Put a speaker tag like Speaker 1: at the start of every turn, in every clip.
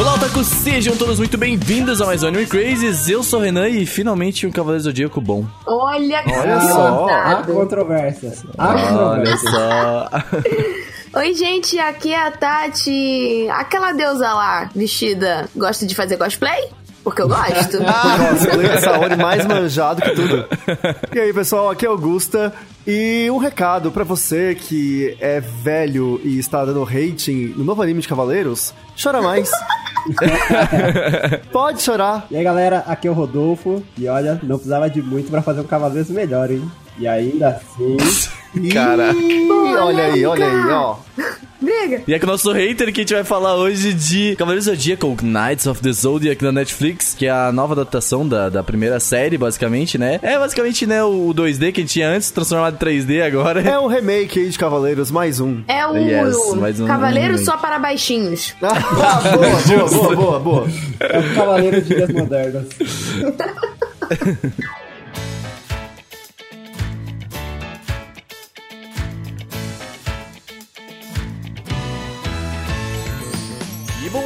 Speaker 1: Olá, Otaku! Sejam todos muito bem-vindos a mais um Anime Crazes. Eu sou o Renan e finalmente um Cavaleiro Zodíaco bom.
Speaker 2: Olha,
Speaker 3: Olha só, há controvérsias. Há
Speaker 1: Olha só.
Speaker 2: Oi, gente, aqui é a Tati. Aquela deusa lá, vestida, gosta de fazer cosplay? Porque eu gosto.
Speaker 4: É Saori mais manjado que tudo. E aí, pessoal, aqui é Augusta. E um recado pra você que é velho e está dando rating no novo anime de Cavaleiros: chora mais. Pode chorar.
Speaker 3: E aí, galera, aqui é o Rodolfo. E olha, não precisava de muito pra fazer um Cavaleiros melhor, hein? E ainda assim...
Speaker 1: Cara.
Speaker 4: Ih, olha aí, olha aí, ó.
Speaker 2: Briga.
Speaker 1: E é com o nosso hater que a gente vai falar hoje de Cavaleiros Zodíaco Knights of the Zodiac da Netflix, que é a nova adaptação da, da primeira série, basicamente, né? É basicamente, né, o 2D que a gente tinha antes, transformado em 3D agora.
Speaker 4: É um remake aí de Cavaleiros, mais um.
Speaker 2: É o
Speaker 1: Yes, mais um-
Speaker 2: Cavaleiro
Speaker 1: um-
Speaker 2: só para baixinhos.
Speaker 4: Ah, boa, boa, boa, boa, boa.
Speaker 3: É o Cavaleiro de Dias Modernas.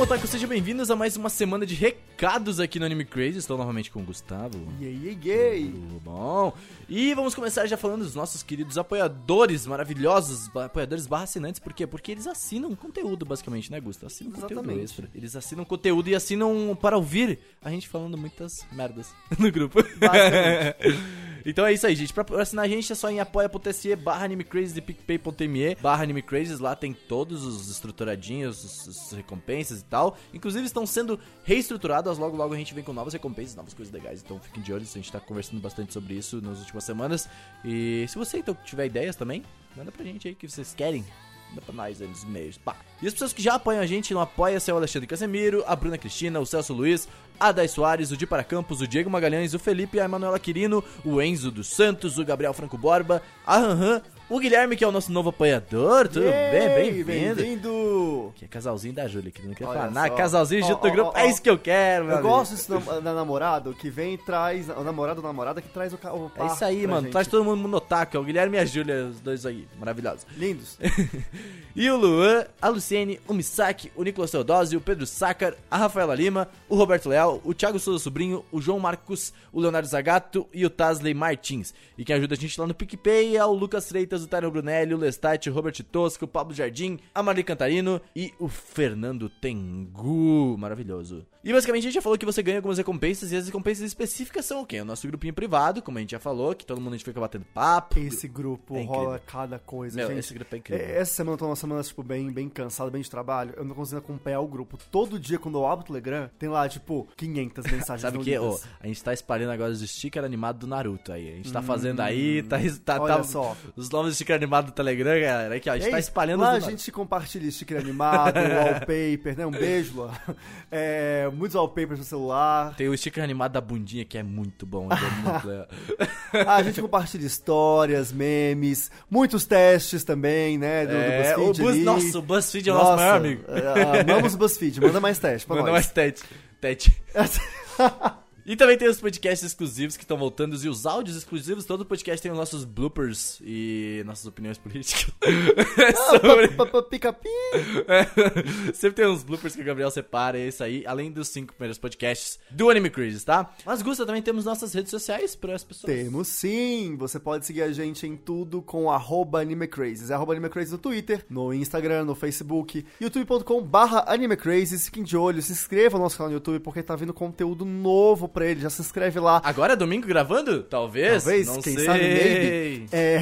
Speaker 1: Otaku, sejam bem-vindos a mais uma semana de recados aqui no Anime Crazy. Estou novamente com o Gustavo.
Speaker 4: Yay, yay, yay.
Speaker 1: Tudo bom? E vamos começar já falando dos nossos queridos apoiadores maravilhosos, apoiadores barra assinantes, por quê? Porque eles assinam conteúdo, basicamente, né, Gusta? Assinam conteúdo
Speaker 4: Exatamente.
Speaker 1: extra. Eles assinam conteúdo e assinam para ouvir a gente falando muitas merdas no grupo. então é isso aí, gente. Pra assinar a gente é só em apoia.se barra animecrazes e picpay.me barra. Lá tem todos os estruturadinhos, os, os recompensas e tal. Inclusive estão sendo reestruturadas. Logo, logo a gente vem com novas recompensas, novas coisas legais. Então fiquem de olho, a gente tá conversando bastante sobre isso nas últimas semanas. E se você então tiver ideias também, manda pra gente aí que vocês querem. Nos e-mails. Pá. E as pessoas que já apoiam a gente no Apoia-se é o Alexandre Casemiro, a Bruna Cristina, o Celso Luiz, a Dai Soares, o Di Para Campos, o Diego Magalhães, o Felipe, a Emanuela Quirino, o Enzo dos Santos, o Gabriel Franco Borba, a Ranhan, o Guilherme, que é o nosso novo apoiador. Tudo
Speaker 4: Yay,
Speaker 1: bem? Bem-vindo.
Speaker 4: Bem-vindo.
Speaker 1: Que é casalzinho da Júlia, que não quer
Speaker 4: Olha
Speaker 1: falar nada. Casalzinho junto no
Speaker 4: ó,
Speaker 1: grupo.
Speaker 4: ó,
Speaker 1: é
Speaker 4: ó.
Speaker 1: isso que eu quero, meu
Speaker 4: Eu
Speaker 1: amigo.
Speaker 4: gosto disso da, da namorado que vem e traz. O namorado ou namorada que traz o carro.
Speaker 1: É isso aí, mano. Traz todo mundo no otaku. É o Guilherme e a Júlia, os dois aí. Maravilhosos.
Speaker 4: Lindos.
Speaker 1: E o Luan, a Luciene, o Misaki, o Nicolas Teodósio, o Pedro Sácar, a Rafaela Lima, o Roberto Leal, o Thiago Souza Sobrinho, o João Marcos, o Leonardo Zagato e o Tasley Martins. E quem ajuda a gente lá no PicPay é o Lucas Freitas, o Tyron Brunelli, o Lestat, o Robert Tosco, o Pablo Jardim, a Marli Cantarino e o Fernando Tengu. Maravilhoso. E basicamente a gente já falou que você ganha algumas recompensas e as recompensas específicas são o quê? O nosso grupinho privado, como a gente já falou, que todo mundo a gente fica batendo papo.
Speaker 4: Esse grupo
Speaker 1: É
Speaker 4: rola cada coisa,
Speaker 1: Meu,
Speaker 4: gente.
Speaker 1: esse grupo é incrível.
Speaker 4: É, Essa semana eu tô numa semana, tipo, bem, bem cansado, bem de trabalho. Eu não consigo acompanhar o grupo. Todo dia, quando eu abro o Telegram, tem lá, tipo, 500 mensagens
Speaker 1: Sabe o que?
Speaker 4: Lidas.
Speaker 1: a gente tá espalhando agora os stickers animados do Naruto aí. A gente tá fazendo aí, tá, tá,
Speaker 4: olha
Speaker 1: tá-
Speaker 4: só.
Speaker 1: os novos stickers animados do Telegram, galera. Aqui, ó, a gente
Speaker 4: É
Speaker 1: tá espalhando
Speaker 4: Lá a gente compartilha sticker animado, wallpaper, né? Um beijo lá. É, muitos wallpapers no celular.
Speaker 1: Tem o sticker animado da bundinha que é muito bom, é muito legal.
Speaker 4: A gente compartilha histórias, memes, muitos testes também, né? Do,
Speaker 1: É,
Speaker 4: do
Speaker 1: o
Speaker 4: BuzzFeed.
Speaker 1: Buzz-
Speaker 4: ali.
Speaker 1: nossa, o BuzzFeed é o nosso
Speaker 4: Nossa,
Speaker 1: maior amigo.
Speaker 4: é, Amamos o BuzzFeed, manda mais teste pra
Speaker 1: Manda
Speaker 4: nós.
Speaker 1: mais tete. Tete. E também tem os podcasts exclusivos que estão voltando e os áudios exclusivos. Todo podcast tem os nossos bloopers e nossas opiniões políticas. Sobre-
Speaker 4: Pa- pa- Pica-pi.
Speaker 1: É, Sempre tem uns bloopers que o Gabriel separa, é isso aí. Além dos cinco primeiros podcasts do Anime Crazes, tá? Mas, Gusta, também temos nossas redes sociais para as pessoas.
Speaker 4: Temos sim! Você pode seguir a gente em tudo com arroba AnimeCrazes. É arroba AnimeCrazes no Twitter, no Instagram, no Facebook, youtube.com barra AnimeCrazes. Fiquem de olho, se inscreva no nosso canal no YouTube porque tá vindo conteúdo novo pra ele. Já se inscreve lá.
Speaker 1: Agora é domingo gravando? Talvez.
Speaker 4: Talvez,
Speaker 1: Não
Speaker 4: quem
Speaker 1: sei.
Speaker 4: sabe, maybe. É,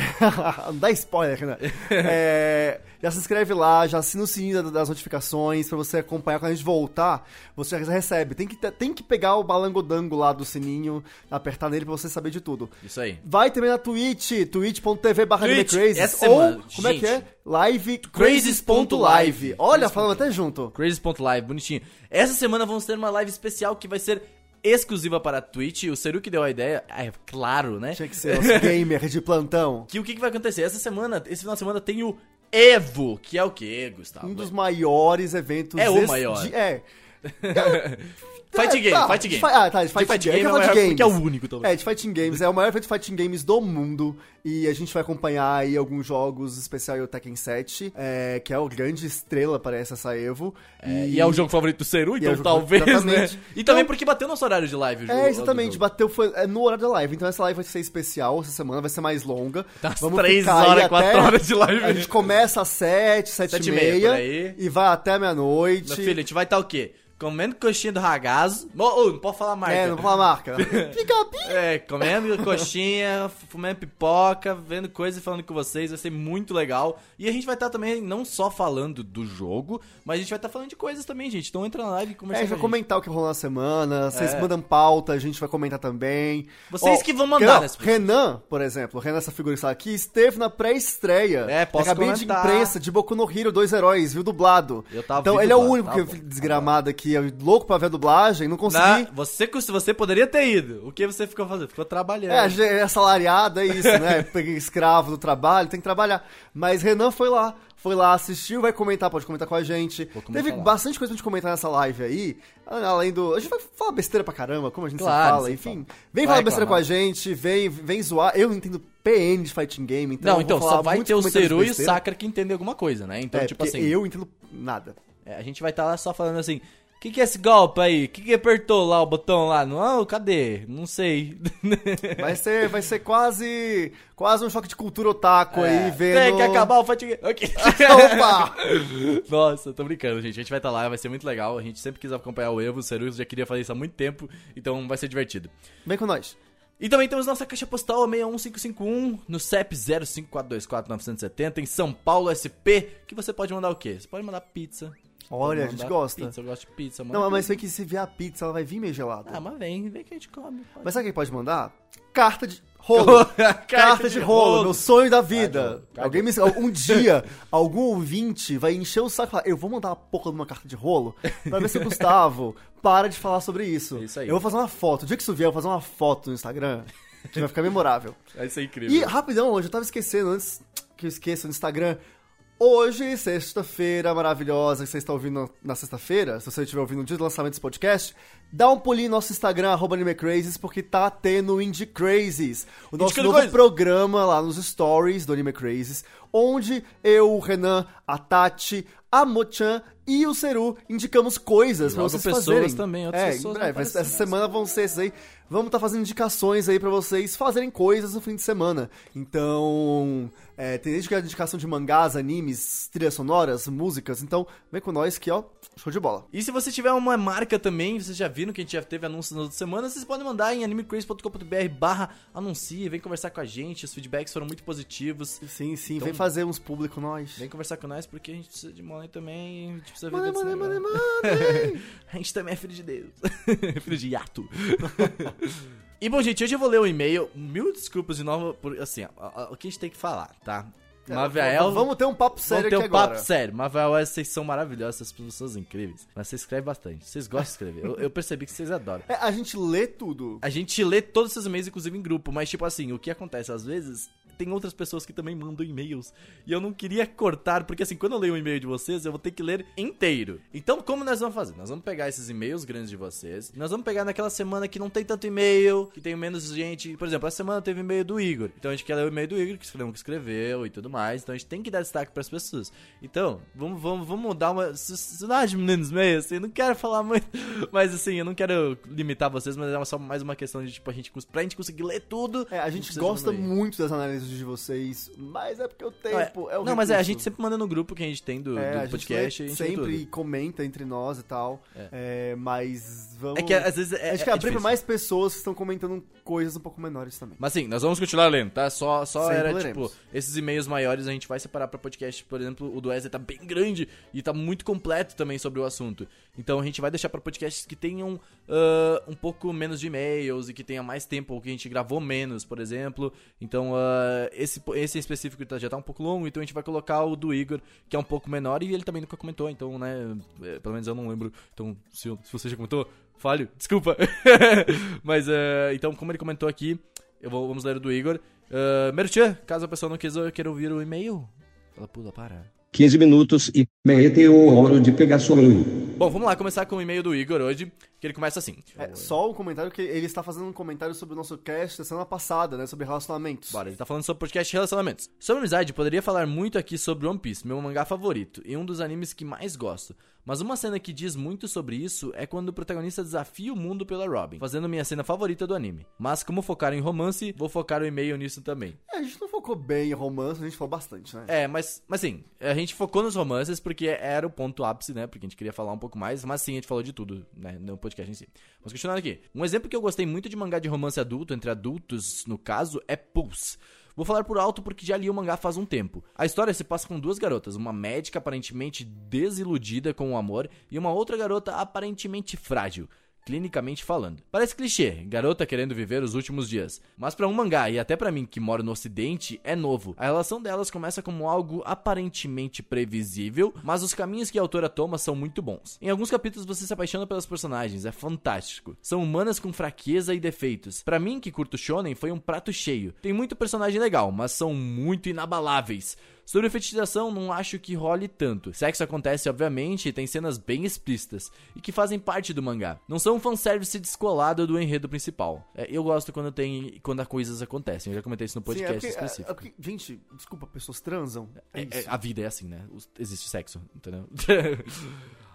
Speaker 4: não dá spoiler, né? É, já se inscreve lá, já assina o sininho da- das notificações pra você acompanhar quando a gente voltar. Você já recebe. Tem que, tem que pegar o balangodango lá do sininho, apertar nele pra você saber de tudo.
Speaker 1: Isso aí.
Speaker 4: Vai também na Twitch, twitch.tv barra
Speaker 1: Twitch, essa
Speaker 4: Ou,
Speaker 1: semana,
Speaker 4: como é que é?
Speaker 1: gente.
Speaker 4: Live
Speaker 1: Crazes.live.
Speaker 4: Olha, falando até junto.
Speaker 1: Crazes.live, bonitinho. Essa semana vamos ter uma live especial que vai ser exclusiva para a Twitch. O Seru que deu a ideia, é claro, né?
Speaker 4: Tinha que ser nosso gamer de plantão.
Speaker 1: Que o que, que vai acontecer? Essa semana, esse final de semana tem o Evo, que é o quê, Gustavo?
Speaker 4: Um dos maiores eventos...
Speaker 1: É o maior.
Speaker 4: de- é.
Speaker 1: Fight
Speaker 4: É,
Speaker 1: Game,
Speaker 4: tá,
Speaker 1: Fight
Speaker 4: de
Speaker 1: Game.
Speaker 4: Ah, tá, de
Speaker 1: De
Speaker 4: Fight,
Speaker 1: Fight
Speaker 4: Game.
Speaker 1: É
Speaker 4: É
Speaker 1: maior,
Speaker 4: Games.
Speaker 1: porque é o único, talvez.
Speaker 4: É, de Fighting Games. É o maior evento de Fighting Games do mundo. E a gente vai acompanhar aí alguns jogos, especial o Tekken 7, é, que é o grande estrela, parece, essa Evo.
Speaker 1: É, e é o jogo favorito do Seru,
Speaker 4: E é
Speaker 1: então
Speaker 4: jogo-
Speaker 1: talvez, né? E também
Speaker 4: Então-
Speaker 1: porque bateu nosso horário de live o jogo.
Speaker 4: É, exatamente, bateu foi, é, no horário da live. Então essa live vai ser especial, essa semana vai ser mais longa.
Speaker 1: Tá
Speaker 4: Vamos
Speaker 1: três
Speaker 4: ficar aí
Speaker 1: horas,
Speaker 4: até-
Speaker 1: quatro horas de live.
Speaker 4: A gente começa às 7, 7
Speaker 1: Sete
Speaker 4: e
Speaker 1: e meia, aí.
Speaker 4: e vai até meia-noite.
Speaker 1: Meu filho, a gente vai estar o quê? Comendo coxinha do ragazo. Ô, ô, não pode falar marca.
Speaker 4: É, não vou falar marca. Fica pi-
Speaker 1: É, comendo coxinha, fumando pipoca, vendo coisa e falando com vocês, vai ser muito legal. E a gente vai estar também não só falando do jogo, mas a gente vai estar falando de coisas também, gente. Então entra na live e
Speaker 4: É,
Speaker 1: conversa
Speaker 4: a gente vai comentar o que rolou na semana, vocês
Speaker 1: É.
Speaker 4: mandam pauta, a gente vai comentar também.
Speaker 1: Vocês que vão mandar nesse-
Speaker 4: Renan, por exemplo, Renan, essa figura que está aqui, esteve na pré-estreia.
Speaker 1: É, posso
Speaker 4: Acabei
Speaker 1: comentar.
Speaker 4: de imprensa, de Boku no Hero, Dois Heróis, viu dublado.
Speaker 1: Eu tava
Speaker 4: então ele é o único
Speaker 1: tá
Speaker 4: que
Speaker 1: bom,
Speaker 4: desgramado aqui, eu louco pra ver a dublagem, não consegui.
Speaker 1: Na- você, você poderia ter ido. O que você ficou fazendo? Ficou trabalhando.
Speaker 4: É, é assalariado, é isso, né? Peguei escravo do trabalho, tem que trabalhar. Mas Renan foi lá, foi lá, assistiu, vai comentar, pode comentar com a gente. Teve
Speaker 1: lá.
Speaker 4: bastante coisa pra gente comentar nessa live aí. Além do. A gente vai falar besteira pra caramba, como a gente
Speaker 1: Claro,
Speaker 4: sempre fala, enfim.
Speaker 1: fala.
Speaker 4: Vem
Speaker 1: Vai
Speaker 4: falar besteira com a gente, vem, vem zoar. Eu não entendo PN de fighting game, então.
Speaker 1: Não, então, só vai ter o Seru e o. Sakura que entendem alguma coisa, né? Então,
Speaker 4: É,
Speaker 1: tipo assim,
Speaker 4: eu entendo nada.
Speaker 1: é, a gente vai estar lá só falando assim. O que, que é esse golpe aí? O que, que apertou lá o botão lá? Não, cadê? Não sei.
Speaker 4: Vai ser, vai ser quase. Quase um choque de cultura otaku aí, vendo.
Speaker 1: É, Tem que acabar o fight game. Ok.
Speaker 4: Opa!
Speaker 1: Nossa, tô brincando, gente. A gente vai estar lá, vai ser muito legal. A gente sempre quis acompanhar o Evo, o Seru já queria fazer isso há muito tempo, então vai ser divertido.
Speaker 4: Vem com nós.
Speaker 1: E também temos nossa caixa postal 61551 no CEP 05424-970 em São Paulo SP, que você pode mandar o quê? Você pode mandar pizza.
Speaker 4: Olha, a gente gosta.
Speaker 1: Pizza, eu gosto de pizza, mano.
Speaker 4: Não, mas vem que se vier a pizza, ela vai vir meio gelada.
Speaker 1: Ah, mas vem, vem que a gente come. pode.
Speaker 4: Mas sabe quem pode mandar? Carta de rolo.
Speaker 1: Carta
Speaker 4: Carta
Speaker 1: de
Speaker 4: de rolo,
Speaker 1: rolo.
Speaker 4: meu sonho da vida. Alguém me... Um dia, algum ouvinte vai encher o saco e falar, eu vou mandar uma porra de uma carta de rolo pra ver se o Gustavo para de falar sobre isso.
Speaker 1: É isso aí.
Speaker 4: Eu vou fazer uma foto. O dia que isso vier, eu vou fazer uma foto no Instagram que vai ficar memorável.
Speaker 1: Vai ser incrível.
Speaker 4: E rapidão, hoje eu tava esquecendo, antes que eu esqueça no Instagram. Hoje, sexta-feira maravilhosa, que você está ouvindo na sexta-feira, se você estiver ouvindo no dia do lançamento desse podcast, dá um pulinho no nosso Instagram, arroba AnimeCrazes, porque tá tendo o Indie Crazes, o nosso
Speaker 1: Indicando
Speaker 4: novo
Speaker 1: coisa.
Speaker 4: programa lá nos stories do Anime Crazes, onde eu, o Renan, a Tati, a Mochan e o Seru indicamos coisas pra
Speaker 1: logo
Speaker 4: vocês
Speaker 1: pessoas
Speaker 4: fazerem.
Speaker 1: também, outras
Speaker 4: é,
Speaker 1: pessoas aparecer
Speaker 4: essa
Speaker 1: nessa.
Speaker 4: semana vão ser esses aí. Vamos estar fazendo indicações aí pra vocês fazerem coisas no fim de semana. Então, é, tem desde que a indicação de mangás, animes, trilhas sonoras, músicas. Então, vem com nós que, ó, show de bola.
Speaker 1: E se você tiver uma marca também, vocês já que a gente já teve anúncios nas outras semanas, vocês podem mandar em animecraze.com.br barra anuncie, vem conversar com a gente, os feedbacks foram muito positivos.
Speaker 4: Sim, sim,
Speaker 1: Então-
Speaker 4: vem fazer uns público nós.
Speaker 1: Vem conversar com nós porque a gente precisa de money também, a gente precisa
Speaker 4: Money,
Speaker 1: desse
Speaker 4: money,
Speaker 1: negócio.
Speaker 4: money, money.
Speaker 1: A gente também é filho de Deus. filho de hiato. e bom, gente, hoje eu vou ler o e-mail. Mil desculpas de novo por assim, ó, ó, o que a gente tem que falar, tá? Maviael.
Speaker 4: É, Vamos ter um papo sério
Speaker 1: Vamos ter um papo
Speaker 4: agora.
Speaker 1: sério. Maviael, vocês são maravilhosos, essas pessoas incríveis. Mas você escreve bastante. Vocês gostam de escrever. Eu, eu percebi que vocês adoram.
Speaker 4: É, a gente lê tudo.
Speaker 1: A gente lê todos esses e-mails, inclusive em grupo, mas tipo assim, o que acontece às vezes tem outras pessoas que também mandam e-mails. E eu não queria cortar, porque assim, quando eu leio um e-mail de vocês, eu vou ter que ler inteiro. Então, como nós vamos fazer? Nós vamos pegar esses e-mails grandes de vocês, nós vamos pegar naquela semana que não tem tanto e-mail, que tem menos gente. Por exemplo, essa semana teve e-mail do Igor. Então a gente quer ler o e-mail do Igor, que escreveu o que escreveu e tudo mais. Então a gente tem que dar destaque pras pessoas. Então, vamos, vamos, vamos dar uma. Se se não de meninos meio, assim, eu não quero falar muito. Mas assim, eu não quero limitar vocês, mas é só mais uma questão de, tipo, a gente, pra gente conseguir ler tudo.
Speaker 4: É, a gente gosta muito das análises de vocês, mas é porque o tempo é, o
Speaker 1: Não, mas é, a
Speaker 4: recurso.
Speaker 1: gente sempre manda no grupo que a gente tem do,
Speaker 4: É,
Speaker 1: do
Speaker 4: a gente
Speaker 1: podcast. a gente
Speaker 4: sempre comenta entre nós e tal. É, mas vamos.
Speaker 1: É que às vezes é,
Speaker 4: a gente
Speaker 1: é
Speaker 4: abrir pra mais pessoas que estão comentando coisas um pouco menores também.
Speaker 1: Mas assim, nós vamos continuar lendo, tá? Só, só
Speaker 4: Sempre
Speaker 1: era,
Speaker 4: leremos.
Speaker 1: tipo, esses e-mails maiores a gente vai separar pra podcast. Por exemplo, o do Wesley tá bem grande e tá muito completo também sobre o assunto. Então a gente vai deixar pra podcasts que tenham ah, um pouco menos de e-mails e que tenha mais tempo, ou que a gente gravou menos, por exemplo. Então, ah, esse, esse específico tá- já tá um pouco longo, então a gente vai colocar o do Igor, que é um pouco menor, e ele também nunca comentou, então, né, é, pelo menos eu não lembro. Então, se, se você já comentou, falho, desculpa. Mas, ah, então, como ele comentou aqui, eu vou, vamos ler o do Igor. Uh, Merchan, caso a pessoa não quis, queira ouvir o e-mail, ela pula para.
Speaker 5: 15 minutos e merete o ouro de pegar sua mãe.
Speaker 1: Bom, vamos lá começar com o e-mail do Igor hoje, que ele começa assim.
Speaker 4: É, só um comentário que ele está fazendo um comentário sobre o nosso cast da semana passada, né? Sobre relacionamentos.
Speaker 1: Bora, ele tá falando sobre podcast relacionamentos. Sobre amizade, poderia falar muito aqui sobre One Piece, meu mangá favorito, e um dos animes que mais gosto. Mas uma cena que diz muito sobre isso é quando o protagonista desafia o mundo pela Robin, fazendo minha cena favorita do anime. Mas como focar em romance, vou focar o e-mail nisso também.
Speaker 4: É, a gente não focou bem em romance, a gente falou bastante, né?
Speaker 1: É, mas, mas sim, a gente focou nos romances porque era o ponto ápice, né? Porque a gente queria falar um pouco mais, mas sim, a gente falou de tudo, né? No podcast em si. Vamos continuar aqui. Um exemplo que eu gostei muito de mangá de romance adulto, entre adultos, no caso, é Pulse. Vou falar por alto porque já li o mangá faz um tempo. A história se passa com duas garotas, uma médica aparentemente desiludida com o amor e uma outra garota aparentemente frágil. Clinicamente falando. Parece clichê, garota querendo viver os últimos dias. Mas pra um mangá, e até pra mim que moro no ocidente, é novo. A relação delas começa como algo aparentemente previsível, mas os caminhos que a autora toma são muito bons. Em alguns capítulos você se apaixona pelas personagens, é fantástico. São humanas com fraqueza e defeitos. Pra mim, que curto shonen, foi um prato cheio. Tem muito personagem legal, mas são muito inabaláveis. Sobre fetichização, não acho que role tanto. Sexo acontece, obviamente, e tem cenas bem explícitas, e que fazem parte do mangá. Não são um fanservice descolado do enredo principal. É, eu gosto quando tem. quando as coisas acontecem. Eu já comentei isso no
Speaker 4: Sim, é
Speaker 1: podcast
Speaker 4: porque, é-
Speaker 1: específico.
Speaker 4: é porque- gente, desculpa, pessoas transam. É,
Speaker 1: É, a vida é assim, né? Existe sexo, entendeu?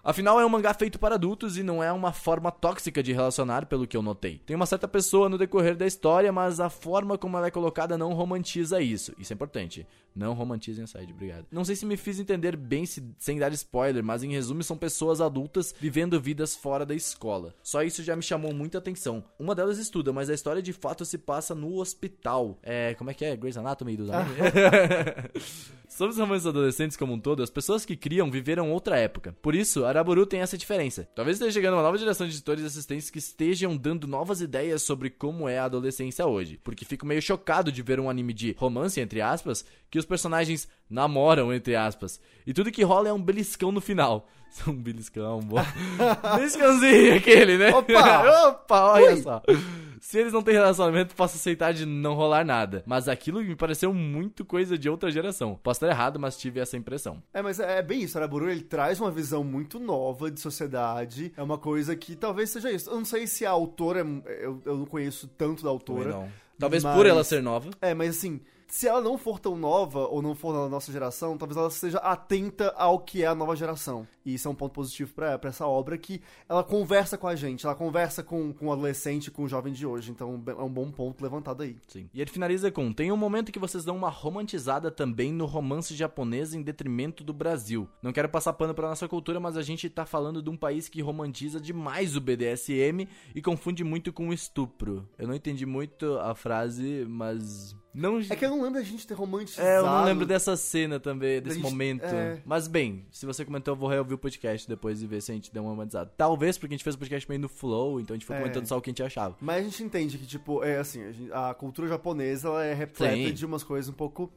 Speaker 1: Afinal, é um mangá feito para adultos e não é uma forma tóxica de relacionar, pelo que eu notei. Tem uma certa pessoa no decorrer da história, mas a forma como ela é colocada não romantiza isso. Isso é importante. Não romantizem a obrigado. Não sei se me fiz entender bem se- sem dar spoiler, mas em resumo são pessoas adultas vivendo vidas fora da escola. Só isso já me chamou muita atenção. Uma delas estuda, mas a história de fato se passa no hospital. É, como é que é? Grey's Anatomy dos animes? Sobre os romances adolescentes como um todo, as pessoas que criam viveram outra época. Por isso, Araburu tem essa diferença. Talvez esteja chegando uma nova geração de editores e assistentes que estejam dando novas ideias sobre como é a adolescência hoje. Porque fico meio chocado de ver um anime de romance, entre aspas, que os personagens namoram, entre aspas. E tudo que rola é um beliscão no final. Um beliscão, bom. Beliscãozinho aquele, né?
Speaker 4: Opa!
Speaker 1: Opa, olha
Speaker 4: Ui!
Speaker 1: só. Se eles não têm relacionamento, posso aceitar de não rolar nada. Mas aquilo me pareceu muito coisa de outra geração. Posso estar errado, mas tive essa impressão.
Speaker 4: É, mas é, é bem isso, Araburu, ele traz uma visão muito nova de sociedade, é uma coisa que talvez seja isso. Eu não sei se a autora, eu, eu não conheço tanto da autora.
Speaker 1: Talvez
Speaker 4: mas-
Speaker 1: por ela ser nova.
Speaker 4: É, mas assim, se ela não for tão nova, ou não for da nossa geração, talvez ela seja atenta ao que é a nova geração. E isso é um ponto positivo pra essa obra, que ela conversa com a gente, ela conversa com, com o adolescente, com o jovem de hoje. Então é um bom ponto levantado aí.
Speaker 1: Sim. E ele finaliza com: Tem um momento que vocês dão uma romantizada também no romance japonês em detrimento do Brasil. Não quero passar pano pra nossa cultura, mas a gente tá falando de um país que romantiza demais o BDSM e confunde muito com o estupro. Eu não entendi muito a frase, mas. Não.
Speaker 4: É que eu não lembro da gente ter romantizado.
Speaker 1: É, eu não lembro dessa cena também, desse
Speaker 4: gente-
Speaker 1: momento.
Speaker 4: é.
Speaker 1: Mas bem, se você comentou, eu vou reouvir o podcast depois e ver se a gente deu uma romantizada. Talvez porque a gente fez o podcast meio no flow, então a gente foi
Speaker 4: É.
Speaker 1: comentando só o que a gente achava.
Speaker 4: Mas a gente entende que, tipo, é assim, a, gente- a cultura japonesa ela é repleta
Speaker 1: Sim.
Speaker 4: de umas coisas um pouco.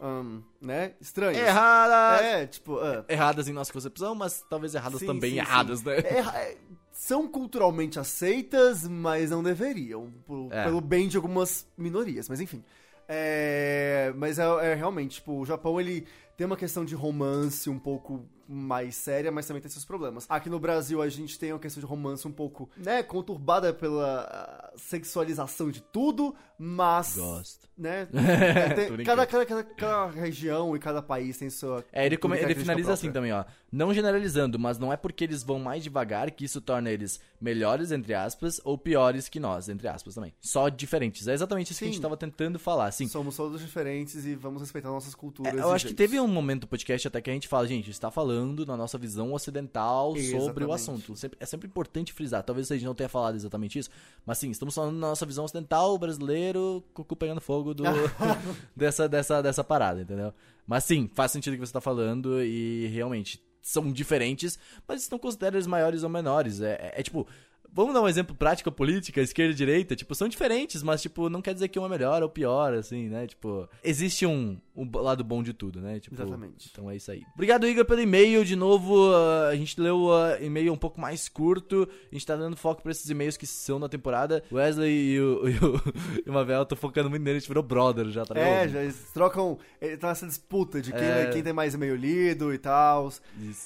Speaker 4: ahn, né? Estranhas.
Speaker 1: Erradas!
Speaker 4: É, tipo. ah,
Speaker 1: Erradas em nossa concepção, mas talvez erradas
Speaker 4: sim,
Speaker 1: também
Speaker 4: sim,
Speaker 1: erradas,
Speaker 4: sim.
Speaker 1: né?
Speaker 4: É, é, são culturalmente aceitas, mas não deveriam. por-
Speaker 1: É.
Speaker 4: Pelo bem de algumas minorias, mas enfim. É, mas é, é realmente, tipo, o Japão ele tem uma questão de romance um pouco mais séria, mas também tem seus problemas. Aqui no Brasil a gente tem uma questão de romance um pouco, né, conturbada pela ah, sexualização de tudo, mas
Speaker 1: Gosto.
Speaker 4: né? é, tem- cada, cada, cada, cada região e cada país tem sua.
Speaker 1: É, ele, come- ele finaliza assim
Speaker 4: característica
Speaker 1: também, ó. Não generalizando, mas não é porque eles vão mais devagar que isso torna eles melhores, entre aspas, ou piores que nós, entre aspas também. Só diferentes. É exatamente isso que a gente
Speaker 4: Sim.
Speaker 1: tava tentando falar, assim.
Speaker 4: Somos todos diferentes e vamos respeitar nossas culturas.
Speaker 1: É, eu acho que teve um momento do podcast até que a gente fala, gente, está falando na nossa visão ocidental sobre o
Speaker 4: Exatamente.
Speaker 1: assunto. Sempre- é sempre importante frisar. Talvez a gente não tenha falado exatamente isso, mas sim, estamos falando na nossa visão ocidental, brasileiro, cucu pegando fogo do, dessa, dessa, dessa parada, entendeu? Mas sim, faz sentido o que você tá falando e realmente são diferentes, mas não considera eles maiores ou menores. É, é- é tipo. Vamos dar um exemplo prático, política, esquerda e direita, tipo, são diferentes, mas, tipo, não quer dizer que um é melhor ou pior, assim, né? Tipo, existe um, um lado bom de tudo, né? Tipo,
Speaker 4: Exatamente.
Speaker 1: Então é isso aí. Obrigado, Igor, pelo e-mail. De novo, uh, a gente leu o e-mail um pouco mais curto. A gente tá dando foco pra esses e-mails que são na temporada. Wesley e o, e o, e o Mavel, tô focando muito nele, a gente virou brother já, tá
Speaker 4: É,
Speaker 1: ligado?
Speaker 4: já eles trocam. Tá nessa disputa de quem,
Speaker 1: É.
Speaker 4: quem tem mais e-mail lido e tal.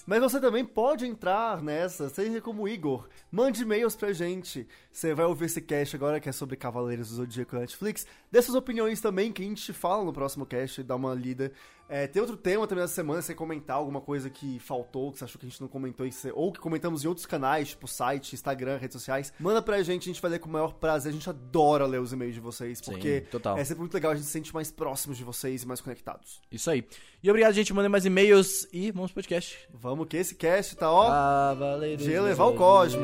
Speaker 4: Mas você também pode entrar nessa, seja como Igor. Mande e-mails pra gente. Você vai ouvir esse cast agora que é sobre Cavaleiros do Zodíaco Netflix. Dê suas opiniões também, que a gente fala no próximo cast, dá uma lida. É, tem outro tema também essa semana, você comentar alguma coisa que faltou, que você achou que a gente não comentou, você- ou que comentamos em outros canais, tipo site, Instagram, redes sociais. Manda pra gente, a gente vai ler com o maior prazer. A gente adora ler os e-mails de vocês,
Speaker 1: Sim,
Speaker 4: porque
Speaker 1: total.
Speaker 4: é sempre muito legal, a gente se sente mais próximos de vocês e mais conectados.
Speaker 1: Isso aí. E obrigado, gente. Mandem mais e-mails e vamos pro podcast.
Speaker 4: Vamos que esse cast tá, ó.
Speaker 1: Cavaleiros
Speaker 4: de elevar o cosmo.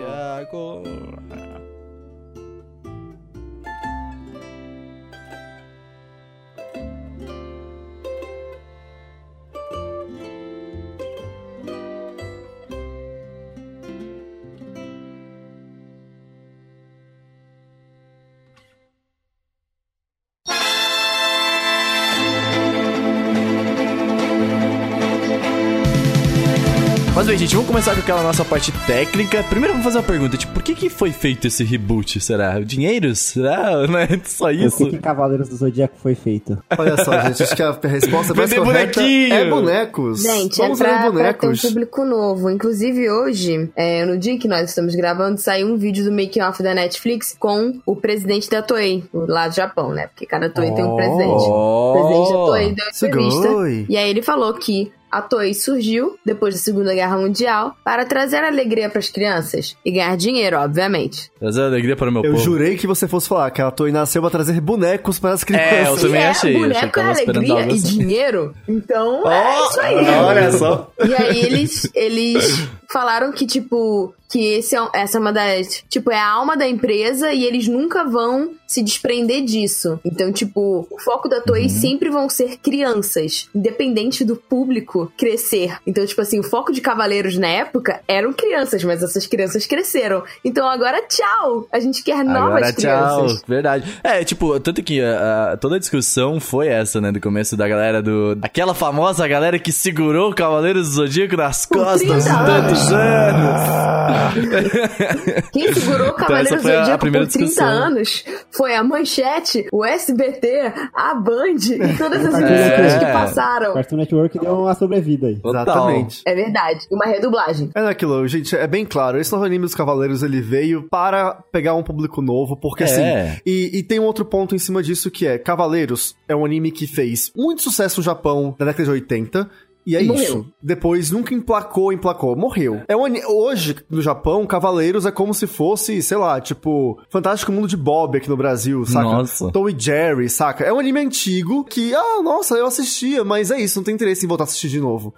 Speaker 1: Bem, gente, vamos começar com aquela nossa parte técnica. Primeiro vamos fazer uma pergunta, tipo, por que que foi feito esse reboot, será? Dinheiros? Será? Não é só
Speaker 3: Por
Speaker 1: isso?
Speaker 3: que, que Cavaleiros do Zodíaco foi feito?
Speaker 4: Olha só, gente, acho que a resposta mais
Speaker 1: Vender
Speaker 4: correta
Speaker 1: bonequinho.
Speaker 4: é bonecos.
Speaker 2: Gente,
Speaker 4: Vamos
Speaker 2: é pra,
Speaker 4: ver
Speaker 2: pra ter um
Speaker 4: bonecos.
Speaker 2: público novo. Inclusive, hoje, é, no dia que nós estamos gravando, saiu um vídeo do making off da Netflix com o presidente da Toei, lá do Japão, né? Porque cada Toei tem um presidente. O presidente da Toei deu entrevista. E aí ele falou que a Toei surgiu depois da Segunda Guerra Mundial para trazer alegria para as crianças e ganhar dinheiro, obviamente.
Speaker 1: Trazer alegria para o meu
Speaker 4: Eu
Speaker 1: povo.
Speaker 4: jurei que você fosse falar que a Toei nasceu pra trazer bonecos para as crianças.
Speaker 1: É, eu também
Speaker 2: e é,
Speaker 1: achei,
Speaker 2: boneco é alegria e
Speaker 1: assim.
Speaker 2: dinheiro. Então, é isso aí.
Speaker 1: Olha só.
Speaker 2: E aí eles, eles falaram que, tipo, que esse é, essa é uma das. Tipo, é a alma da empresa e eles nunca vão se desprender disso. Então, tipo, o foco da Toei sempre vão ser crianças, independente do público crescer. Então, tipo assim, o foco de Cavaleiros na época eram crianças, mas essas crianças cresceram. Então agora, tchau! A gente quer novas
Speaker 1: Agora tchau.
Speaker 2: crianças.
Speaker 1: Verdade. É, tipo, tanto que a- a- toda a discussão foi essa, né? Do começo da galera do. Aquela famosa galera que segurou o Cavaleiros do Zodíaco nas costas
Speaker 2: 30
Speaker 1: tantos anos.
Speaker 2: Quem segurou o Cavaleiro
Speaker 1: essa foi a- a
Speaker 2: Zodíaco
Speaker 1: primeira
Speaker 2: por 30
Speaker 1: discussão.
Speaker 2: anos foi a Manchete, o SBT, a Band e todas as
Speaker 3: É.
Speaker 2: emissoras que passaram.
Speaker 3: Cartoon Network deu uma sobrevida aí.
Speaker 4: Exatamente.
Speaker 2: É verdade. E uma redublagem.
Speaker 4: É aquilo, gente, é bem claro. Esse novo anime dos Cavaleiros, ele veio para pegar um público novo, porque
Speaker 1: É.
Speaker 4: assim... E, e tem um outro ponto em cima disso, que é... Cavaleiros é um anime que fez muito sucesso no Japão na década de 80... E é
Speaker 2: Morreu.
Speaker 4: isso. Depois nunca emplacou, emplacou. Morreu. É um Hoje, no Japão, Cavaleiros é como se fosse, sei lá, tipo, Fantástico Mundo de Bob aqui no Brasil, saca?
Speaker 1: Nossa.
Speaker 4: Tom e Jerry, saca? É um anime antigo que, ah, nossa, eu assistia, mas é isso, não tem interesse em voltar a assistir de novo.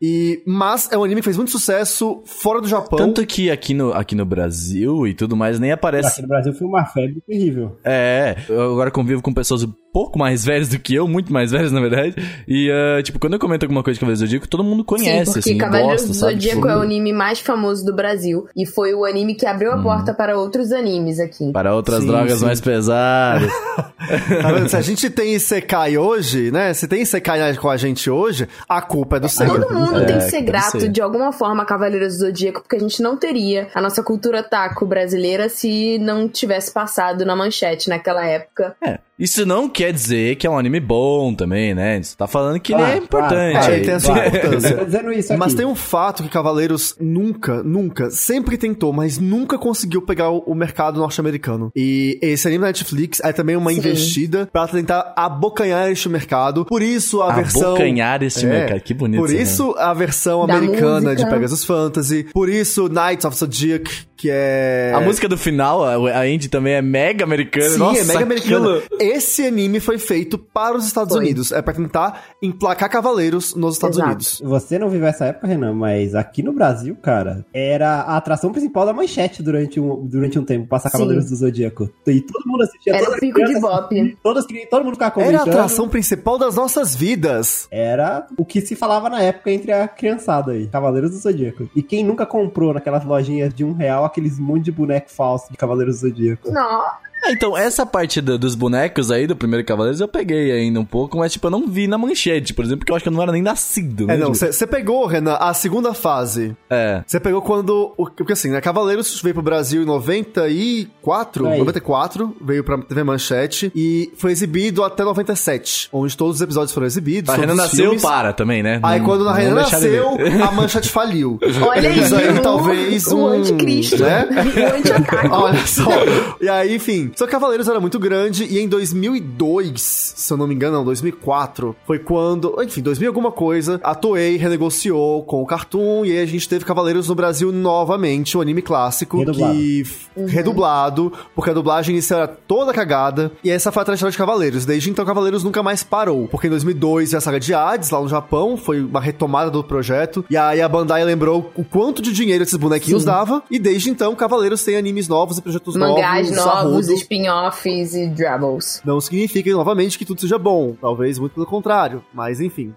Speaker 4: E, mas é um anime que fez muito sucesso fora do Japão.
Speaker 1: Tanto que aqui no, aqui no Brasil e tudo mais nem
Speaker 3: Aqui
Speaker 1: aparece.
Speaker 3: no Brasil foi uma febre terrível.
Speaker 1: É, eu agora convivo com pessoas um pouco mais velhas do que eu, muito mais velhas, na verdade. E, ah, tipo, quando eu comento alguma coisa de Cavaleiros do Zodíaco, todo mundo conhece,
Speaker 2: Sim, porque
Speaker 1: assim,
Speaker 2: Cavaleiros
Speaker 1: gosta, sabe?
Speaker 2: Zodíaco
Speaker 1: Tipo,
Speaker 2: é o anime mais famoso do Brasil. E foi o anime que abriu a porta para outros animes aqui.
Speaker 1: Para outras
Speaker 4: Sim,
Speaker 1: drogas
Speaker 4: sim.
Speaker 1: mais pesadas.
Speaker 4: Tá? Se a gente tem Isekai hoje, né? Se tem Isekai com a gente hoje, a culpa é do Senhor.
Speaker 2: Todo mundo
Speaker 1: É,
Speaker 2: tem que ser
Speaker 1: deve
Speaker 2: grato
Speaker 1: ser.
Speaker 2: de alguma forma a Cavaleiros do Zodíaco, porque a gente não teria a nossa cultura taco brasileira se não tivesse passado na manchete naquela época.
Speaker 1: É, isso não quer dizer que é um anime bom também, né? Você tá falando que ele
Speaker 3: Claro,
Speaker 1: é importante.
Speaker 3: claro,
Speaker 4: claro, ele tem a sua importância.
Speaker 3: Eu tô dizendo isso aqui.
Speaker 4: Mas tem um fato que Cavaleiros nunca, nunca, sempre tentou, mas nunca conseguiu pegar o, o mercado norte-americano. E esse anime da Netflix é também uma
Speaker 2: Sim.
Speaker 4: investida pra tentar abocanhar este mercado. Por isso a versão...
Speaker 1: Abocanhar este
Speaker 4: É,
Speaker 1: mercado, que bonito.
Speaker 4: Por
Speaker 1: né?
Speaker 4: isso a versão
Speaker 2: Da
Speaker 4: americana
Speaker 2: música.
Speaker 4: de Pegasus Fantasy. Por isso Knights of Zodiac, que é...
Speaker 1: A música do final, a Andy também é mega americana.
Speaker 4: Sim,
Speaker 1: Nossa,
Speaker 4: é mega americana.
Speaker 1: aquilo-
Speaker 4: Esse anime foi feito para os Estados
Speaker 2: Foi.
Speaker 4: Unidos. É pra tentar emplacar cavaleiros nos Estados
Speaker 2: Exato.
Speaker 4: Unidos.
Speaker 3: Você não viveu essa época, Renan, mas aqui no Brasil, cara, era a atração principal da manchete durante um, durante um tempo, passar
Speaker 2: Sim.
Speaker 3: Cavaleiros do Zodíaco. E todo mundo assistia.
Speaker 2: Era o pico de bop.
Speaker 3: Todas, todo mundo ficava
Speaker 4: Era a
Speaker 3: comentando.
Speaker 4: atração principal das nossas vidas.
Speaker 3: Era o que se falava na época entre a criançada aí, Cavaleiros do Zodíaco. E quem nunca comprou naquelas lojinhas de um real aqueles monte de boneco falso de Cavaleiros do Zodíaco.
Speaker 1: Ah, então, essa parte do- dos bonecos aí do primeiro Cavaleiros eu peguei ainda um pouco, mas tipo, eu não vi na manchete, por exemplo, porque eu acho que eu não era nem nascido.
Speaker 4: É,
Speaker 1: né,
Speaker 4: não,
Speaker 1: tipo?
Speaker 4: você pegou, Renan, a segunda fase.
Speaker 1: É.
Speaker 4: Você pegou quando. o- Porque assim, né? Cavaleiros veio pro Brasil em 94.
Speaker 3: Aí.
Speaker 4: 94, veio pra TV Manchete e foi exibido até 97, onde todos os episódios foram exibidos.
Speaker 1: A Renan nasceu,
Speaker 4: filmes.
Speaker 1: para também, né?
Speaker 4: Aí
Speaker 1: Não-
Speaker 4: quando a Renan nasceu, a Manchete faliu.
Speaker 2: olha aí,
Speaker 4: Isso aí, talvez
Speaker 2: o
Speaker 4: um.
Speaker 2: anticristo,
Speaker 4: Né?
Speaker 2: o anti-otaku.
Speaker 4: Olha só. E aí, enfim. Só que Cavaleiros era muito grande. E em 2002, se eu não me engano, não, 2004, foi quando. Enfim, 2000 alguma coisa. A Toei renegociou com o Cartoon. E aí a gente teve Cavaleiros no Brasil novamente, o anime clássico.
Speaker 3: Redublado.
Speaker 4: Que. Redublado. Porque a dublagem inicial era toda cagada. E essa foi a trajetória de Cavaleiros. Desde então, Cavaleiros nunca mais parou. Porque em 2002 veio a saga de Hades, lá no Japão. Foi uma retomada do projeto. E aí a Bandai lembrou o quanto de dinheiro esses bonequinhos dava. E desde então, Cavaleiros tem animes novos e projetos
Speaker 2: Mangás
Speaker 4: novos.
Speaker 2: novos. Spin-offs e drabbles.
Speaker 4: Não significa, novamente, que tudo seja bom. Talvez muito pelo contrário. Mas enfim.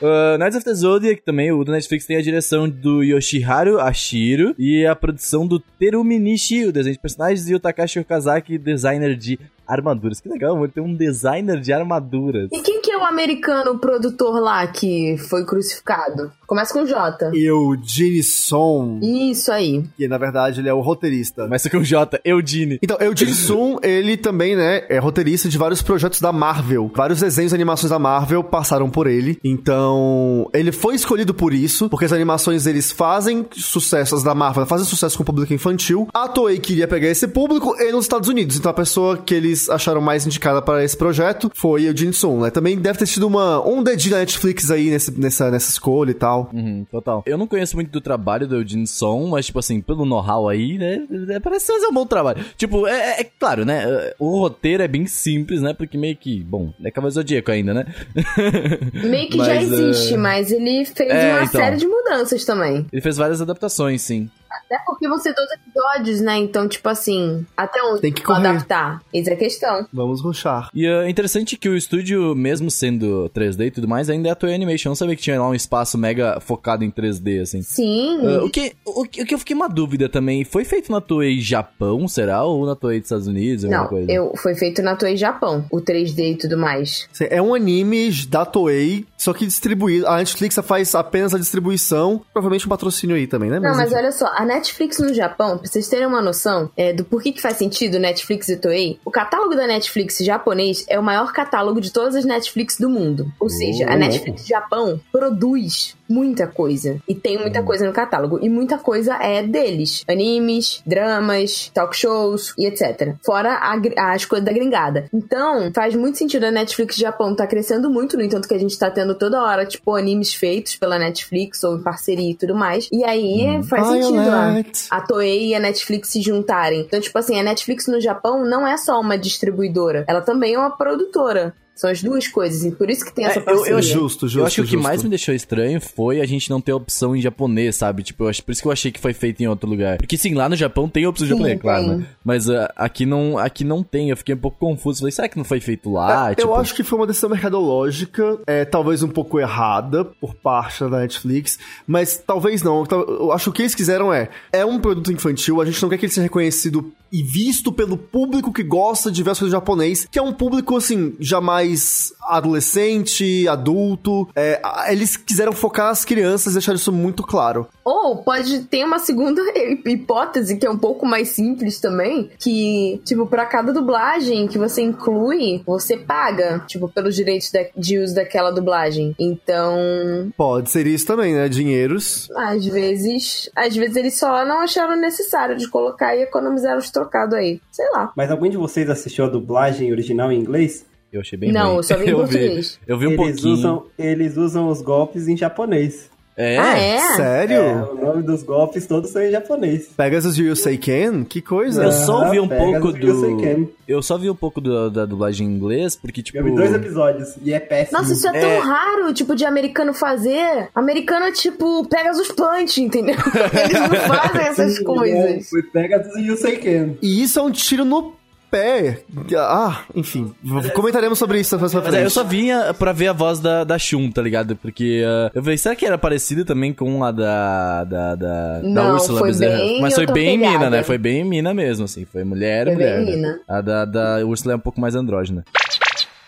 Speaker 1: Uh, Knights of the Zodiac também, o do Netflix tem a direção do Yoshiharu Ashiro e a produção do Terumi Nishi, o desenho de personagens, e o Takashi Okazaki, designer de armaduras. Que legal, mano, tem um designer de armaduras.
Speaker 2: E quem que é o americano produtor lá que foi crucificado? Começa com J.
Speaker 4: Eugene Son,
Speaker 2: Isso aí.
Speaker 4: que na verdade ele é o roteirista.
Speaker 1: Começa com J, Eudine.
Speaker 4: Então, Eugene Sun, ele também, né, é roteirista de vários projetos da Marvel. Vários desenhos e animações da Marvel passaram por ele. Então, ele foi escolhido por isso, porque as animações deles fazem sucesso, as da Marvel fazem sucesso com o público infantil. A Toei queria pegar esse público e nos Estados Unidos. Então, a pessoa que eles acharam mais indicada para esse projeto foi Eugene Sun, né? Também deve ter tido uma, um dedinho na Netflix aí nesse, nessa, nessa escolha e tal.
Speaker 1: Uhum, total. Eu não conheço muito do trabalho do Eugene Son, mas, tipo assim, pelo know-how aí, né, é, parece fazer um bom trabalho. Tipo, é, é- é claro, né, é, o roteiro é bem simples, né, porque meio que, bom, é Cavaleiro Zodíaco ainda, né?
Speaker 2: Meio que já
Speaker 1: Mas,
Speaker 2: existe,
Speaker 1: é,
Speaker 2: mas ele fez
Speaker 1: É,
Speaker 2: uma
Speaker 1: então.
Speaker 2: série de mudanças também.
Speaker 1: Ele fez várias adaptações, sim.
Speaker 2: Até porque vão ser dois episódios, né? Então, tipo assim, até onde
Speaker 4: Tem que
Speaker 2: adaptar? Essa é a questão.
Speaker 4: Vamos ruxar.
Speaker 1: E é interessante que o estúdio, mesmo sendo 3D e tudo mais, ainda é a Toei Animation. Eu não sabia que tinha lá um espaço mega focado em 3D, assim.
Speaker 2: Sim.
Speaker 1: Ah, o, que, o, que o que eu fiquei uma dúvida também, foi feito na Toei Japão, será? Ou na Toei dos Estados Unidos? alguma
Speaker 2: Não,
Speaker 1: coisa?
Speaker 2: eu, foi feito na Toei Japão, o 3D e tudo mais.
Speaker 4: É um anime da Toei, só que distribuído. A Netflix faz apenas a distribuição. Provavelmente um patrocínio aí também, né?
Speaker 2: Não, mas
Speaker 4: enfim.
Speaker 2: olha só, a Netflix no Japão, pra vocês terem uma noção é, do porquê que faz sentido Netflix e Toei, o catálogo da Netflix japonês é o maior catálogo de todas as Netflix do mundo. Ou seja, a. Netflix Japão produz muita coisa. E tem muita coisa no catálogo. E muita coisa é deles. Animes, dramas, talk shows e etc. Fora a as coisas da gringada. Então, faz muito sentido a Netflix Japão tá crescendo muito, no entanto que a gente tá tendo toda hora, tipo, animes feitos pela Netflix ou em parceria e tudo mais. E aí faz sentido a,
Speaker 4: Violet.
Speaker 2: a Toei e a Netflix se juntarem. Então, tipo assim, a Netflix no Japão não é só uma distribuidora, ela também é uma produtora. São as duas coisas, e por isso que tem essa
Speaker 1: É, eu- eu
Speaker 2: parceria.
Speaker 4: Justo, justo.
Speaker 1: eu acho que o que mais me deixou estranho foi a gente não ter opção em japonês, sabe? Tipo, eu acho, por isso que eu achei que foi feito em outro lugar. Porque sim, lá no Japão tem opção em japonês, claro, né? Mas ah, aqui, não, aqui não tem, eu fiquei um pouco confuso. Falei, será que não foi feito lá?
Speaker 4: É,
Speaker 1: tipo,
Speaker 4: Eu acho que foi uma decisão mercadológica, é, talvez um pouco errada por parte da Netflix, mas talvez não. Eu acho que o que eles quiseram é, é um produto infantil, a gente não quer que ele seja reconhecido e visto pelo público que gosta de ver as coisas japonês, que é um público, assim, já mais adolescente, adulto. É, eles quiseram focar as crianças e deixar isso muito claro.
Speaker 2: Ou pode ter uma segunda hipótese, que é um pouco mais simples também, que, tipo, pra cada dublagem que você inclui, você paga, tipo, pelos direitos da- de uso daquela dublagem. Então,
Speaker 4: Pode ser isso também, né? Dinheiros.
Speaker 2: às vezes, às vezes eles só não acharam necessário de colocar e economizaram os trocados aí. Sei lá.
Speaker 3: Mas alguém de vocês assistiu a dublagem original em inglês?
Speaker 1: Eu achei bem
Speaker 2: Não,
Speaker 1: ruim.
Speaker 2: eu só vi em
Speaker 1: eu
Speaker 2: português.
Speaker 1: Vi, eu vi um
Speaker 3: eles,
Speaker 1: pouquinho.
Speaker 3: usam, eles usam os golpes em japonês.
Speaker 1: É?
Speaker 2: Ah, é?
Speaker 4: Sério?
Speaker 3: É, o nome dos golpes todos são em japonês.
Speaker 4: Pegasus You Say Can? Que coisa.
Speaker 1: Eu só ouvi um pouco do. Eu só vi um pouco do- da dublagem em inglês, porque, tipo.
Speaker 3: Eu vi dois episódios e é péssimo.
Speaker 2: Nossa, isso é tão
Speaker 1: É.
Speaker 2: raro, tipo, de americano fazer. Americano é tipo, pega os punch, entendeu? Eles não fazem essas
Speaker 3: Sim,
Speaker 2: coisas.
Speaker 3: é, Foi Pegasus e Can.
Speaker 4: E isso é um tiro no pé. Ah, enfim. Comentaremos sobre isso mais pra
Speaker 1: Mas é, eu
Speaker 4: frente.
Speaker 1: só vinha pra ver a voz da, da Shun, tá ligado? Porque uh, eu falei, será que era parecido também com a da. da, da, da
Speaker 2: Não,
Speaker 1: Úrsula
Speaker 2: foi
Speaker 1: Bezerra?
Speaker 2: bem
Speaker 1: Mas foi bem
Speaker 2: pegada.
Speaker 1: mina, né? Foi bem mina mesmo, assim. Foi mulher,
Speaker 2: Foi
Speaker 1: mulher.
Speaker 2: bem
Speaker 1: né?
Speaker 2: mina.
Speaker 1: A da, da Úrsula é um pouco mais andrógena.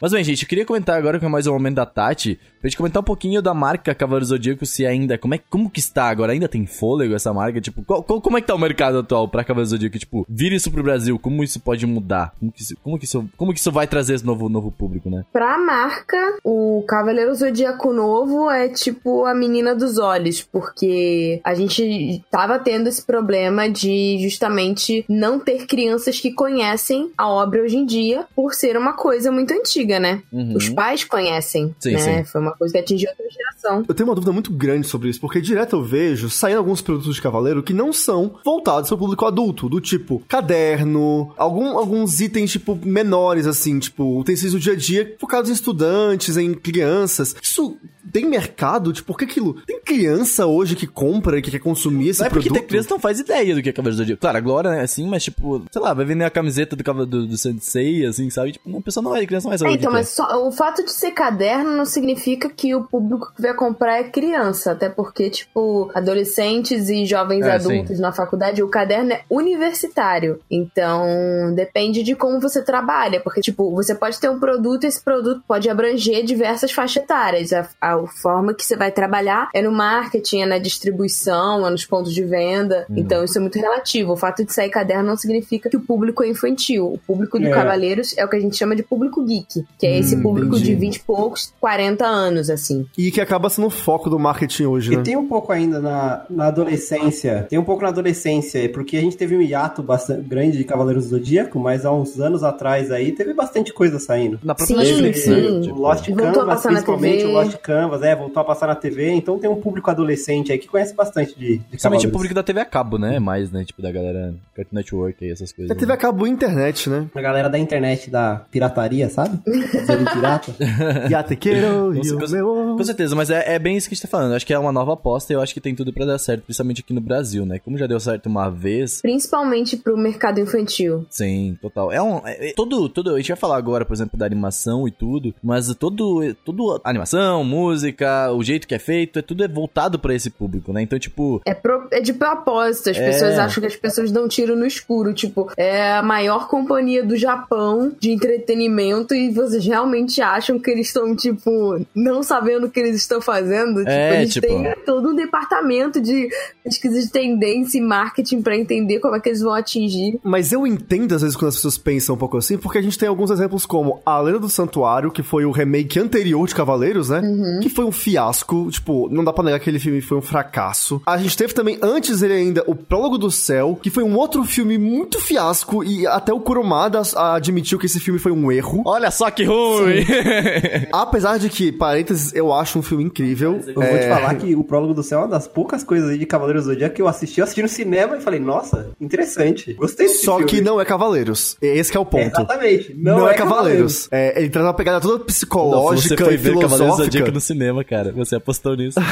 Speaker 1: Mas bem, gente, eu queria comentar agora com mais um momento da Tati, pra gente comentar um pouquinho da marca Cavaleiro Zodíaco, se ainda, como é, como que está agora? Ainda tem fôlego essa marca? Tipo, qual- qual- como é que tá o mercado atual pra Cavaleiro Zodíaco? Tipo, vira isso pro Brasil, como isso pode mudar? Como que isso, como que isso, como que isso vai trazer esse novo, novo público, né?
Speaker 2: Pra marca, o Cavaleiro Zodíaco Novo é tipo a menina dos olhos, porque a gente tava tendo esse problema de justamente não ter crianças que conhecem a obra hoje em dia, por ser uma coisa muito antiga, né?
Speaker 1: Uhum.
Speaker 2: Os pais conhecem,
Speaker 1: Sim,
Speaker 2: né?
Speaker 1: sim.
Speaker 2: Foi uma coisa que atingiu outra geração.
Speaker 4: Eu tenho uma dúvida muito grande sobre isso, porque direto eu vejo saindo alguns produtos de cavaleiro que não são voltados para o público adulto, do tipo caderno, algum, alguns itens, tipo, menores, assim, tipo, utensílios do dia a dia focados em estudantes, em crianças. Isso tem mercado? Tipo, por que aquilo? Tem criança hoje que compra e que quer consumir esse
Speaker 1: Não é porque
Speaker 4: produto?
Speaker 1: tem criança que não faz ideia do que é Cavaleiro do Zodíaco. Claro, a Glória é assim, mas tipo, sei lá, vai vender a camiseta do Cavaleiro do, do Sensei, assim, sabe? Tipo, uma pessoa não vai, criança não vai saber
Speaker 2: É,
Speaker 1: que
Speaker 2: então, mas só- o fato de ser caderno não significa que o público que vai comprar é criança, até porque, tipo, adolescentes e jovens
Speaker 1: É,
Speaker 2: adultos na faculdade, o caderno é universitário. Então, depende de como você trabalha, porque, tipo, você pode ter um produto e esse produto pode abranger diversas faixas etárias. A, a forma que você vai trabalhar é no marketing, é na distribuição, é nos pontos de venda.
Speaker 1: Uhum.
Speaker 2: Então, isso é muito relativo. O fato de sair caderno não significa que o público é infantil. O público do
Speaker 3: É.
Speaker 2: Cavaleiros é o que a gente chama de público geek, que é esse
Speaker 3: Hum,
Speaker 2: público
Speaker 3: entendi.
Speaker 2: de 20 e poucos, 40 anos, assim.
Speaker 4: E que acaba sendo o foco do marketing hoje, né?
Speaker 3: E tem um pouco ainda na, na adolescência. Tem um pouco na adolescência, porque a gente teve um hiato bastante grande de Cavaleiros do Zodíaco, mas há uns anos atrás aí teve bastante coisa saindo.
Speaker 1: Na própria
Speaker 2: Sim,
Speaker 1: Netflix,
Speaker 2: sim.
Speaker 1: né?
Speaker 3: O
Speaker 1: Tipo,
Speaker 3: Lost
Speaker 2: Voltou a
Speaker 3: Canvas, principalmente
Speaker 2: TV.
Speaker 3: o Lost Canvas, é, voltou a passar na TV, então tem um público adolescente aí que conhece bastante de, de
Speaker 1: Principalmente o público da TV a cabo, né? Mais, né? Tipo, da galera Cartoon Network e essas coisas.
Speaker 4: A TV acabou a internet, né?
Speaker 3: A galera da internet da pirataria, sabe? Fazendo pirata.
Speaker 1: Com certeza, com certeza, mas é, é bem isso que a gente tá falando. Eu acho que é uma nova aposta e eu acho que tem tudo pra dar certo, principalmente aqui no Brasil, né? Como já deu certo uma vez,
Speaker 2: Principalmente pro mercado infantil.
Speaker 1: Sim, total. É um. é- é- todo, todo. A gente vai falar agora, por exemplo, da animação e tudo, mas todo. Todo. Animação, música, o jeito que é feito, é tudo é voltado pra esse público, né? Então, tipo.
Speaker 2: É, pro- é de propósito. As
Speaker 1: É.
Speaker 2: pessoas acham que as pessoas dão tiro no escuro. Tipo, é a maior companhia do Japão de entretenimento e vocês realmente acham que eles estão, tipo, não sabendo o que eles estão fazendo? Tipo,
Speaker 1: É,
Speaker 2: eles
Speaker 1: tipo-
Speaker 2: têm todo um departamento de pesquisa de tendência e marketing pra entender como é que eles vão atingir.
Speaker 4: Mas eu entendo às vezes quando as pessoas pensam um pouco assim, porque a gente tem alguns exemplos como A Lenda do Santuário, que foi o remake anterior de Cavaleiros, né? Que foi um fiasco, tipo, não dá pra negar que aquele filme foi um fracasso. A gente teve também, antes dele ainda, o Prólogo do Céu, que foi um outro filme muito fiasco, e até o Kurumada admitiu que esse filme foi um erro.
Speaker 1: Olha só que ruim!
Speaker 4: Apesar de que, parênteses, eu acho um filme incrível.
Speaker 3: Eu vou te falar que o Prólogo do Céu é uma das poucas coisas aí de Cavaleiros do Zodíaco que eu assisti. Eu assisti no cinema e falei, nossa, interessante. Gostei desse
Speaker 4: Só
Speaker 3: filme.
Speaker 4: que não é Cavaleiros. Esse que é o
Speaker 3: É,
Speaker 4: ponto.
Speaker 3: exatamente.
Speaker 4: Não,
Speaker 3: Não,
Speaker 4: é, Cavaleiros. É, ele traz uma pegada toda
Speaker 1: Nossa,
Speaker 4: psicológica
Speaker 1: você foi
Speaker 4: e
Speaker 1: ver Cavaleiros do
Speaker 4: filosófica.
Speaker 1: Zodíaco no cinema, cara. Você apostou nisso.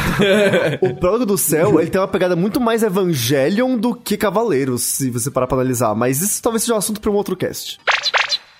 Speaker 4: O Prólogo do Céu, ele tem uma pegada muito mais Evangelion do que Cavaleiros, se você parar pra analisar. Mas isso talvez seja um assunto pra um outro cast.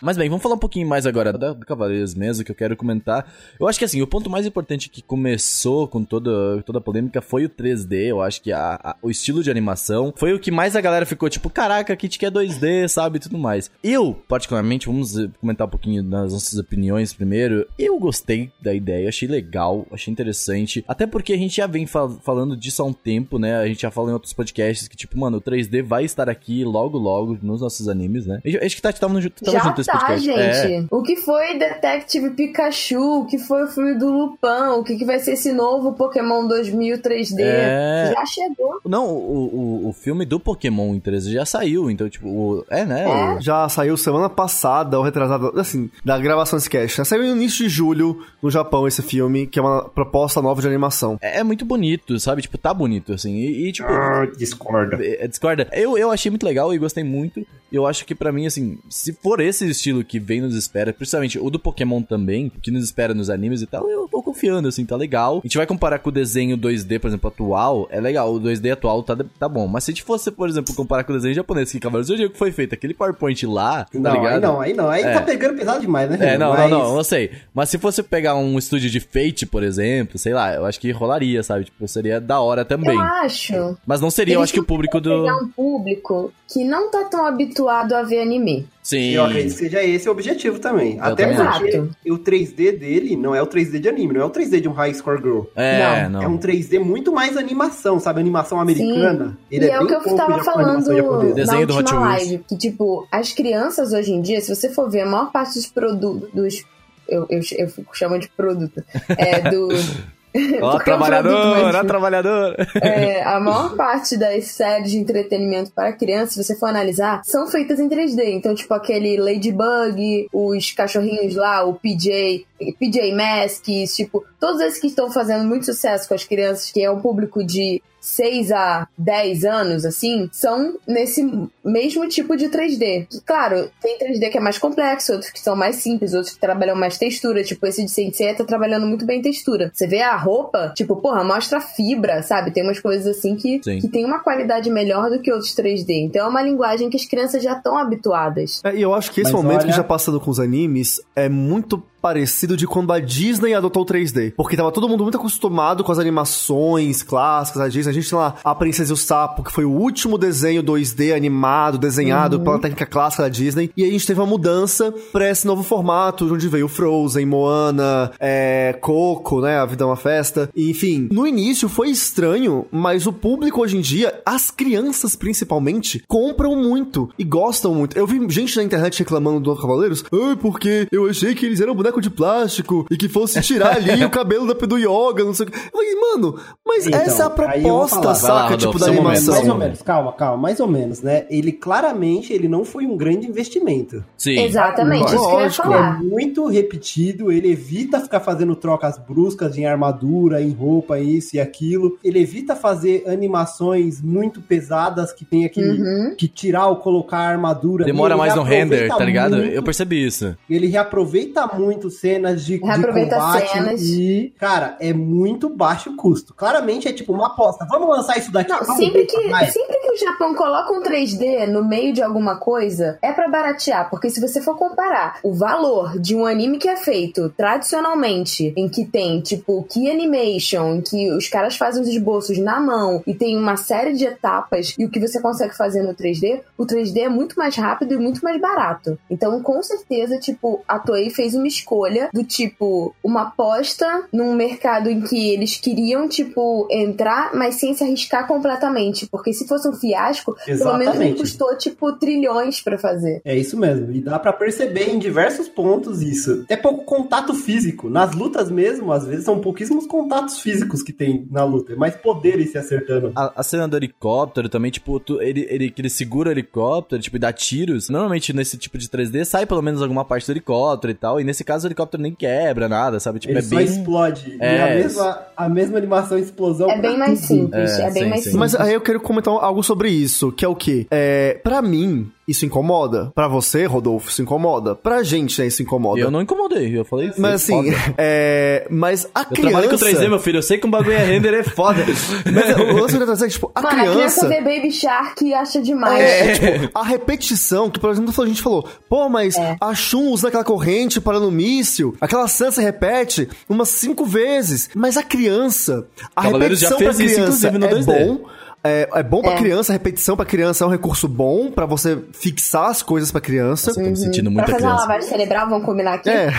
Speaker 1: Mas bem, vamos falar um pouquinho mais agora da- do Cavaleiros mesmo, que eu quero comentar. Eu acho que assim, o ponto mais importante que começou com toda, toda a polêmica foi o 3D. Eu acho que a- a- o estilo de animação foi o que mais a galera ficou tipo, caraca, Kit quer 2D, sabe, e tudo mais. Eu, particularmente, vamos eh, comentar um pouquinho das nossas opiniões primeiro. Eu gostei da ideia, achei legal, achei interessante. Até porque a gente já vem fa- falando disso há um tempo, né? A gente já falou em outros podcasts que, tipo, mano, o 3D vai estar aqui logo, logo nos nossos animes, né? Acho que Tati tava, no, tava
Speaker 2: Já
Speaker 1: junto
Speaker 2: tá, gente.
Speaker 1: É.
Speaker 2: O que foi Detective Pikachu? O que foi o filme do Lupin? O que, que vai ser esse novo Pokémon 2000 3D?
Speaker 1: É.
Speaker 2: Já chegou.
Speaker 1: Não, o, o, o filme do Pokémon em 3D já saiu, então, tipo, o- é, né? o-
Speaker 4: Já saiu semana passada, ou retrasada, assim, da gravação desse cast. né? Saiu no início de julho no Japão esse filme, que é uma proposta nova de animação.
Speaker 1: É, é muito bonito, sabe? Tipo, tá bonito, assim. E, e, tipo.
Speaker 3: Ah, discorda.
Speaker 1: é, Discorda. Eu, eu achei muito legal e gostei muito. eu acho que pra mim, assim, se for esse estilo que vem nos espera, principalmente o do Pokémon também, que nos espera nos animes e tal, eu tô confiando, assim, tá legal. A gente vai comparar com o desenho 2D, por exemplo, atual, é legal, o 2D atual tá, tá bom. Mas se a gente fosse, por exemplo, comparar com o desenho japonês, que Cavaleiros do Zodíaco foi feito, aquele PowerPoint lá, tá
Speaker 3: Não,
Speaker 1: ligado?
Speaker 3: aí não, aí não. Aí
Speaker 1: É.
Speaker 3: tá pegando pesado demais, né?
Speaker 1: É, não,
Speaker 3: Mas-
Speaker 1: não, não, eu sei. Mas se fosse pegar um estúdio de Fate, por exemplo, sei lá, eu acho que rolaria, sabe? Tipo, seria da hora também.
Speaker 2: Eu acho.
Speaker 1: Mas não seria, eu acho que o público do.
Speaker 2: Pegar um público que não tá tão habituado a ver anime.
Speaker 1: Sim.
Speaker 3: Eu acredito que seja esse o objetivo também. Até
Speaker 1: também
Speaker 3: porque
Speaker 2: acho.
Speaker 3: o 3D dele não é o 3D de anime, não é o 3D de um High Score Girl.
Speaker 1: É, não.
Speaker 3: É um 3D muito mais animação, sabe? Animação americana. Ele
Speaker 2: e
Speaker 3: é,
Speaker 2: é, o que eu tava falando.
Speaker 1: Desenho
Speaker 2: na
Speaker 1: do Hot
Speaker 2: live. Que, tipo, as crianças hoje em dia, se você for ver, a maior parte dos produtos... Dos, eu, eu, eu fico chamando de produto. É, do...
Speaker 1: Ó,
Speaker 2: é um
Speaker 1: trabalhador, ó, trabalhador.
Speaker 2: É, a maior parte das séries de entretenimento para crianças, se você for analisar, são feitas em 3D. Então, tipo, aquele Ladybug, os cachorrinhos lá, o PJ, PJ Masks, tipo, todos esses que estão fazendo muito sucesso com as crianças, que é um público de 6 a 10 anos, assim, são nesse mesmo tipo de 3D. Que, Claro, tem 3D que é mais complexo, outros que são mais simples, outros que trabalham mais textura. Tipo, esse de Sensei tá trabalhando muito bem textura. Você vê a roupa, tipo, porra, mostra fibra, sabe? Tem umas coisas assim que,
Speaker 1: Sim.
Speaker 2: que tem uma qualidade melhor do que outros 3D. Então é uma linguagem que as crianças já estão habituadas.
Speaker 4: É, e eu acho que esse
Speaker 3: Mas
Speaker 4: momento que
Speaker 3: olha-
Speaker 4: já passando com os animes é muito parecido de quando a Disney adotou o 3D. Porque tava todo mundo muito acostumado com as animações clássicas da Disney. A gente tem lá A Princesa e o Sapo, que foi o último desenho 2D animado, desenhado pela técnica clássica da Disney. E aí a gente teve uma mudança pra esse novo formato, onde veio Frozen, Moana, é, Coco, né? A Vida é uma Festa. Enfim, no início foi estranho, mas o público hoje em dia, as crianças principalmente, compram muito e gostam muito. Eu vi gente na internet reclamando do Novo Cavaleiros, ai, porque eu achei que eles eram boneco de plástico e que fosse tirar ali o cabelo da, do yoga, não sei o que. Eu falei, mano, mas
Speaker 3: Então,
Speaker 4: essa é a proposta,
Speaker 3: falar.
Speaker 1: Lá,
Speaker 4: saca?
Speaker 1: Rodolfo,
Speaker 4: tipo, da animação.
Speaker 3: Mais ou menos, calma, calma, mais ou menos, né? Ele claramente ele não foi um grande investimento.
Speaker 1: Sim.
Speaker 2: Exatamente, isso que eu ia
Speaker 4: Lógico.
Speaker 2: falar.
Speaker 3: É muito repetido, ele evita ficar fazendo trocas bruscas em armadura, em roupa, isso e aquilo. Ele evita fazer animações muito pesadas que tenha que,
Speaker 2: Uhum.
Speaker 3: que tirar ou colocar a armadura.
Speaker 1: Demora mais no render, tá ligado?
Speaker 3: muito-
Speaker 1: Eu percebi isso.
Speaker 3: Ele reaproveita muito cenas de, de combate
Speaker 2: cenas.
Speaker 3: e, cara, é muito baixo custo. Claramente é tipo uma aposta. Vamos lançar isso daqui.
Speaker 2: Não, sempre que, sempre o Japão coloca um 3D no meio de alguma coisa, é pra baratear. Porque se você for comparar o valor de um anime que é feito tradicionalmente, em que tem, tipo, key animation, em que os caras fazem os esboços na mão e tem uma série de etapas, e o que você consegue fazer no 3D, o 3D é muito mais rápido e muito mais barato. Então, com certeza, tipo, a Toei fez uma escolha do tipo, uma aposta num mercado em que eles queriam, tipo, entrar, mas sem se arriscar completamente. Porque se fosse um fiasco, pelo menos ele
Speaker 3: Exatamente.
Speaker 2: custou, tipo, trilhões pra fazer.
Speaker 3: É isso mesmo. E dá pra perceber em diversos pontos isso. É pouco contato físico. Nas lutas mesmo, às vezes são pouquíssimos contatos físicos que tem na luta. É mais poderes se acertando.
Speaker 1: A, a cena do helicóptero também, tipo, tu- ele, ele, ele segura o helicóptero, tipo, e dá tiros. Normalmente nesse tipo de 3D sai pelo menos alguma parte do helicóptero e tal. E nesse caso o helicóptero nem quebra nada, sabe? Tipo,
Speaker 3: Ele
Speaker 1: é
Speaker 3: só
Speaker 1: bem.
Speaker 3: explode. E
Speaker 1: É,
Speaker 3: a mesma, a mesma animação explosão.
Speaker 2: É bem mais
Speaker 3: tudo.
Speaker 2: simples,
Speaker 1: É,
Speaker 2: é, bem
Speaker 1: sim,
Speaker 2: mais
Speaker 1: sim.
Speaker 2: simples.
Speaker 4: Mas aí eu quero comentar algo sobre isso, que é o quê? É, pra mim, isso incomoda. Pra você, Rodolfo, isso incomoda. Pra gente, né, isso incomoda.
Speaker 1: Eu não incomodei, eu falei.
Speaker 4: Mas
Speaker 1: foi
Speaker 4: assim, é, mas a
Speaker 1: Eu
Speaker 4: criança...
Speaker 1: trabalho com 3D, meu filho. Eu sei que um bagulho é render é foda.
Speaker 4: Mas o lance que eu dizer é, tipo, a
Speaker 2: Mano, a criança
Speaker 4: criança...
Speaker 2: vê Baby Shark e acha demais.
Speaker 4: É, tipo, a repetição, que por exemplo, a gente falou, pô, mas
Speaker 2: É.
Speaker 4: a Shun usa aquela corrente para no míssil, aquela cena se repete umas cinco vezes, mas a criança, a
Speaker 1: Cavaleiros já
Speaker 4: repetição pra
Speaker 1: fez isso,
Speaker 4: criança
Speaker 1: no
Speaker 4: é
Speaker 1: 2D.
Speaker 4: bom, é, é bom pra
Speaker 2: É.
Speaker 4: criança, repetição pra criança é um recurso bom pra você fixar as coisas pra criança.
Speaker 1: Tô me sentindo
Speaker 2: Pra
Speaker 1: muita
Speaker 2: fazer uma lavagem cerebral, vamos combinar aqui?
Speaker 4: É.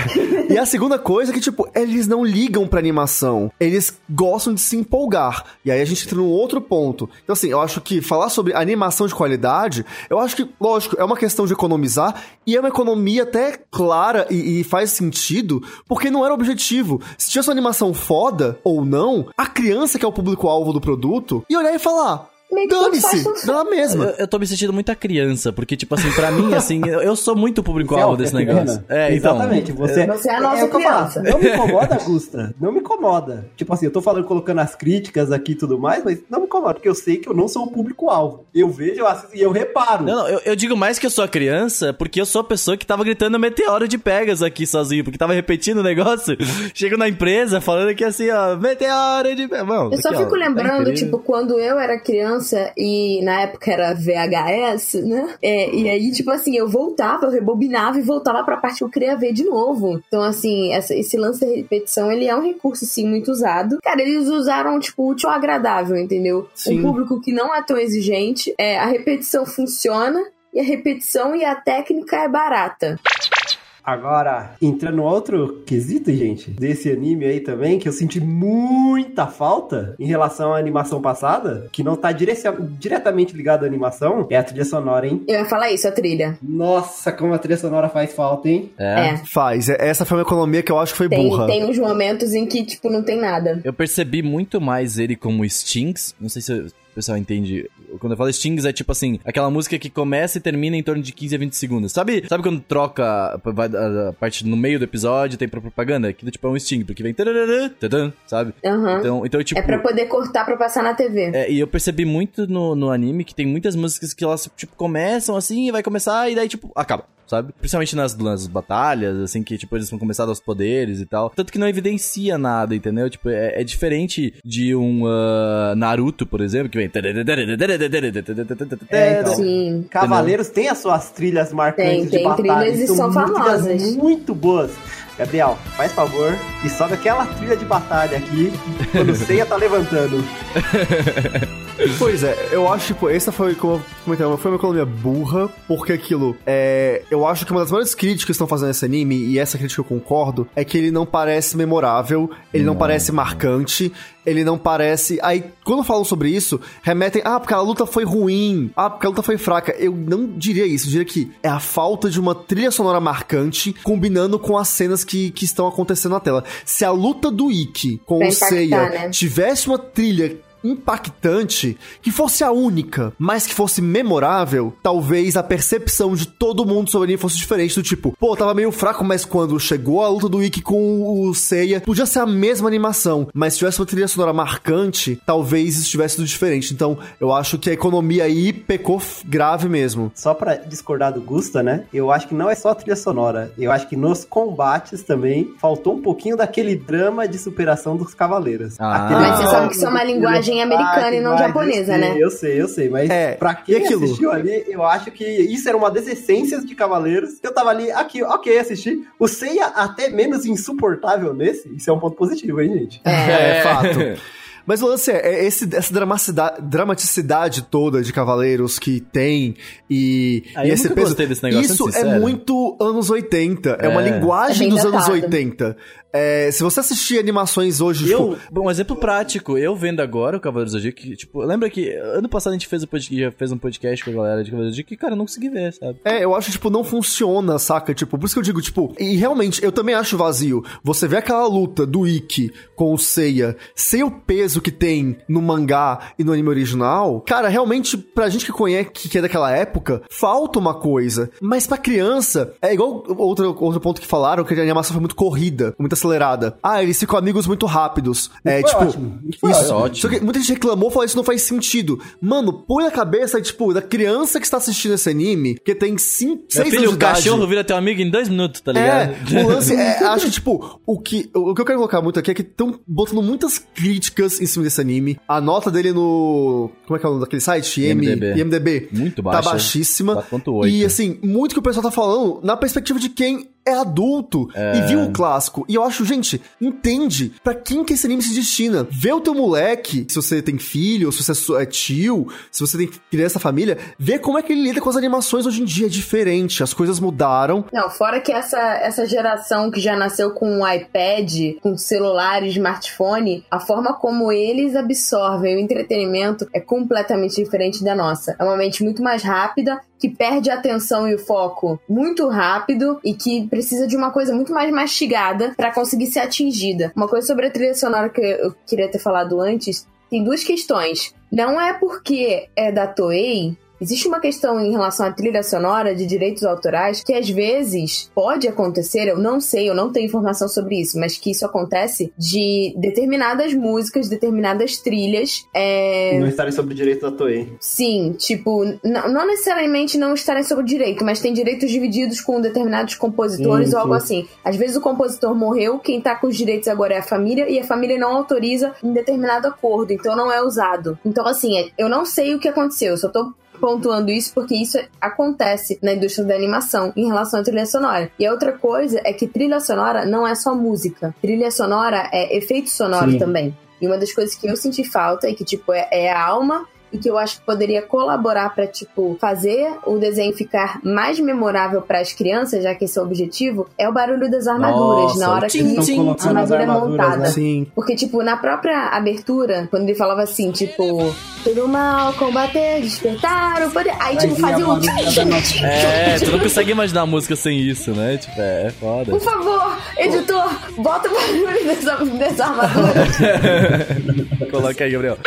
Speaker 4: E a segunda coisa é que, tipo, eles não ligam pra animação. Eles gostam de se empolgar. E aí a gente entra num outro ponto. Então, assim, eu acho que falar sobre animação de qualidade, eu acho que, lógico, é uma questão de economizar e é uma economia até clara e, e faz sentido, porque não era o objetivo. Se tivesse uma animação foda ou não, a criança que é o público-alvo do produto ia olhar e falar. Dane-se, dá na mesma.
Speaker 1: Eu, eu tô me sentindo muita criança, porque, tipo assim, pra mim, assim, eu, eu sou muito público-alvo
Speaker 3: é
Speaker 1: desse negócio. É, então.
Speaker 3: Exatamente. Você,
Speaker 2: Você é a nossa
Speaker 3: que eu falo,
Speaker 2: criança.
Speaker 3: Não me incomoda, Gusta. Não me incomoda. Tipo assim, eu tô falando, colocando as críticas aqui e tudo mais, mas não me incomoda, porque eu sei que eu não sou o público-alvo. Eu vejo, eu assisto e eu reparo.
Speaker 1: Não, não, eu, eu digo mais que eu sou a criança, porque eu sou a pessoa que tava gritando meteoro de Pegas aqui sozinho, porque tava repetindo o negócio. Chego na empresa falando que assim, ó, meteoro de Pegas. Mano,
Speaker 2: Eu só
Speaker 1: aqui, ó,
Speaker 2: fico lembrando,
Speaker 1: tá
Speaker 2: tipo, quando eu era criança e na época era VHS, né? É, e aí, tipo assim, eu voltava, eu rebobinava e voltava pra parte que eu queria ver de novo. Então, assim, essa- esse lance da repetição, ele é um recurso, sim, muito usado. Cara, eles usaram, tipo, útil agradável, entendeu?
Speaker 4: Sim.
Speaker 2: Um público que não é tão exigente, é, a repetição funciona. E a repetição e a técnica é barata.
Speaker 3: Agora, entrando no outro quesito, gente, desse anime aí também, que eu senti muita falta em relação à animação passada, que não tá diretamente ligado à animação, é a trilha sonora, hein?
Speaker 2: Eu ia falar isso, a trilha.
Speaker 3: Nossa, como a trilha sonora faz falta, hein?
Speaker 1: É.
Speaker 2: É.
Speaker 4: Faz. É- Essa foi uma economia que eu acho que foi
Speaker 2: Tem,
Speaker 4: burra.
Speaker 2: tem uns momentos em que, tipo, não tem nada.
Speaker 1: Eu percebi muito mais ele como Stings. Não sei se o pessoal entende. Quando eu falo Stings, é tipo assim, aquela música que começa e termina em torno de 15 a 20 segundos. Sabe, sabe quando troca vai, a, parte no meio do episódio, tem pra propaganda? Aquilo tipo é um Sting, porque vem. tadã, Sabe?
Speaker 2: Aham.
Speaker 1: Então, então, tipo.
Speaker 2: É pra poder cortar pra passar na TV.
Speaker 1: É, e eu percebi muito no, no anime que tem muitas músicas que elas, tipo, começam assim, vai começar e daí, tipo, acaba, sabe? Principalmente nas, nas batalhas, assim, que, tipo, eles vão começar a dar os poderes e tal. Tanto que não evidencia nada, entendeu? Tipo, é, é diferente de um ah, Naruto, por exemplo, que vem...
Speaker 3: É, então.
Speaker 2: Sim.
Speaker 3: Cavaleiros têm as suas trilhas marcantes
Speaker 2: Tem, tem
Speaker 3: de batalha.
Speaker 2: trilhas e
Speaker 3: são
Speaker 2: famosas.
Speaker 3: Muito boas. Gabriel, faz favor e sobe aquela trilha de batalha aqui quando o Seiya tá levantando.
Speaker 4: Pois é, eu acho, tipo, essa foi, como eu comentei, foi uma economia burra, porque aquilo, é, eu acho que uma das maiores críticas que estão fazendo nesse anime, e essa crítica eu concordo, é que ele não parece memorável, ele não, parece marcante, ele não parece... Aí, quando falam sobre isso, remetem, ah, porque a luta foi ruim, ah, porque a luta foi fraca. Eu não diria isso, eu diria que é a falta de uma trilha sonora marcante combinando com as cenas que, que estão acontecendo na tela. Se a luta do Ikki com
Speaker 2: Pra
Speaker 4: o Seiya
Speaker 2: né?
Speaker 4: tivesse uma trilha impactante, que fosse a única, mas que fosse memorável, talvez a percepção de todo mundo sobre ele fosse diferente do tipo, pô, tava meio fraco, mas quando chegou a luta do Ikki com o Seiya, podia ser a mesma animação, mas se tivesse uma trilha sonora marcante, talvez isso tivesse tudo diferente. Então, eu acho que a economia aí pecou grave mesmo.
Speaker 3: Só pra discordar do Gusta, né? Eu acho que não é só a trilha sonora. Eu acho que nos combates também faltou um pouquinho daquele drama de superação dos cavaleiros.
Speaker 1: Ah.
Speaker 2: Mas você sabe que isso é uma
Speaker 3: do-
Speaker 2: linguagem americana e não japonesa,
Speaker 3: eu sei,
Speaker 2: né?
Speaker 3: Eu sei, eu sei. Mas
Speaker 4: É,
Speaker 3: pra quem
Speaker 4: aquilo?
Speaker 3: assistiu ali, eu acho que isso era uma das essências de Cavaleiros. Eu tava ali, aqui, ok, assisti. O Seiya até menos insuportável nesse. Isso é um ponto positivo, hein, gente?
Speaker 4: É, fato. Mas o lance é, é esse, essa dramaticidade, dramaticidade toda de Cavaleiros que tem e,
Speaker 1: Ah,
Speaker 4: e esse peso.
Speaker 1: negócio,
Speaker 4: isso é muito anos 80. É,
Speaker 1: É.
Speaker 4: uma linguagem
Speaker 2: É
Speaker 4: dos anos
Speaker 2: datado.
Speaker 4: 80. É, se você assistir animações hoje,
Speaker 1: Eu,
Speaker 4: tipo,
Speaker 1: bom, um exemplo prático, eu vendo agora o Cavaleiros do Zodíaco, que, tipo, lembra que ano passado a gente fez, o pod- já fez um podcast com a galera de Cavaleiros do Zodíaco que, cara, eu não consegui ver, sabe?
Speaker 4: É, eu acho, tipo, não funciona, saca? Tipo, por isso que eu digo, tipo, e realmente, eu também acho vazio. Você vê aquela luta do Ikki com o Seiya, sem o peso que tem no mangá e no anime original, cara, realmente, pra gente que conhece, que é daquela época, falta uma coisa. Mas pra criança, é igual outro, outro ponto que falaram, que a animação foi muito corrida, muito acelerada. Ah, eles ficam amigos muito rápidos. É,
Speaker 3: Foi
Speaker 4: tipo,
Speaker 3: ótimo. Foi
Speaker 4: isso.
Speaker 1: ótimo.
Speaker 4: Só que muita gente reclamou, falou isso não faz sentido. Mano, põe na cabeça, tipo, da criança que está assistindo esse anime, que tem 5,
Speaker 1: Meu
Speaker 4: 6
Speaker 1: filho,
Speaker 4: anos
Speaker 1: o
Speaker 4: de idade.
Speaker 1: cachorro vira teu amigo em dois minutos, tá ligado?
Speaker 4: É, o lance é, acho que, tipo, o que, o que eu quero colocar muito aqui é que estão botando muitas críticas em cima desse anime. A nota dele no, como é que é o nome daquele site?
Speaker 1: IMDb.
Speaker 4: IMDb.
Speaker 1: Muito
Speaker 4: Tá
Speaker 1: baixa.
Speaker 4: baixíssima.
Speaker 1: 4.8.
Speaker 4: E, assim, muito que o pessoal tá falando na perspectiva de quem é adulto e viu o clássico. E eu acho, gente, entende pra quem que esse anime se destina. Vê o teu moleque, se você tem filho, se você é é tio, se você tem criança família, vê como é que ele lida com as animações hoje em dia. É diferente, as coisas mudaram.
Speaker 2: Não, fora que essa, essa geração que já nasceu com um iPad, com celular e smartphone, a forma como eles absorvem o entretenimento é completamente diferente da nossa. É uma mente muito mais rápida, que perde a atenção e o foco muito rápido e que precisa de uma coisa muito mais mastigada pra conseguir ser atingida. Uma coisa sobre a trilha sonora que eu queria ter falado antes, tem duas questões. não é porque é da Toei Existe uma questão em relação à trilha sonora de direitos autorais que às vezes pode acontecer, eu não sei, eu não tenho informação sobre isso, mas que isso acontece de determinadas músicas, determinadas trilhas. É...
Speaker 3: Não estarem sobre o direito da Toei.
Speaker 2: Sim, tipo, não, não necessariamente não estarem sobre o direito, mas tem direitos divididos com determinados compositores
Speaker 3: Sim,
Speaker 2: ou algo
Speaker 3: sim.
Speaker 2: assim. Às vezes o compositor morreu, quem tá com os direitos agora é a família e a família não autoriza em determinado acordo, então não é usado. Então, assim, é- eu não sei o que aconteceu, eu só tô pontuando isso porque isso acontece na indústria da animação em relação à trilha sonora. E a outra coisa é que trilha sonora não é só música. Trilha sonora é efeito sonoro
Speaker 3: Sim.
Speaker 2: também. E uma das coisas que eu senti falta e que, tipo, é, é a alma e que eu acho que poderia colaborar pra, tipo, fazer o desenho ficar mais memorável para as crianças, já que esse é o objetivo, é o barulho das armaduras
Speaker 1: Nossa,
Speaker 2: na hora
Speaker 1: o
Speaker 2: que
Speaker 1: tim.
Speaker 2: a armadura é
Speaker 3: armaduras,
Speaker 2: montada.
Speaker 3: né?
Speaker 4: Sim.
Speaker 2: Porque, tipo, na própria abertura, quando ele falava assim, tipo, todo mal, combater, despertar o poder. Aí, tipo, fazia um.
Speaker 1: É, tu não consegue imaginar a música sem isso, né? Tipo, é, é foda.
Speaker 2: Por favor, editor, bota o barulho dessa, dessa armadura.
Speaker 1: Coloca aí, Gabriel.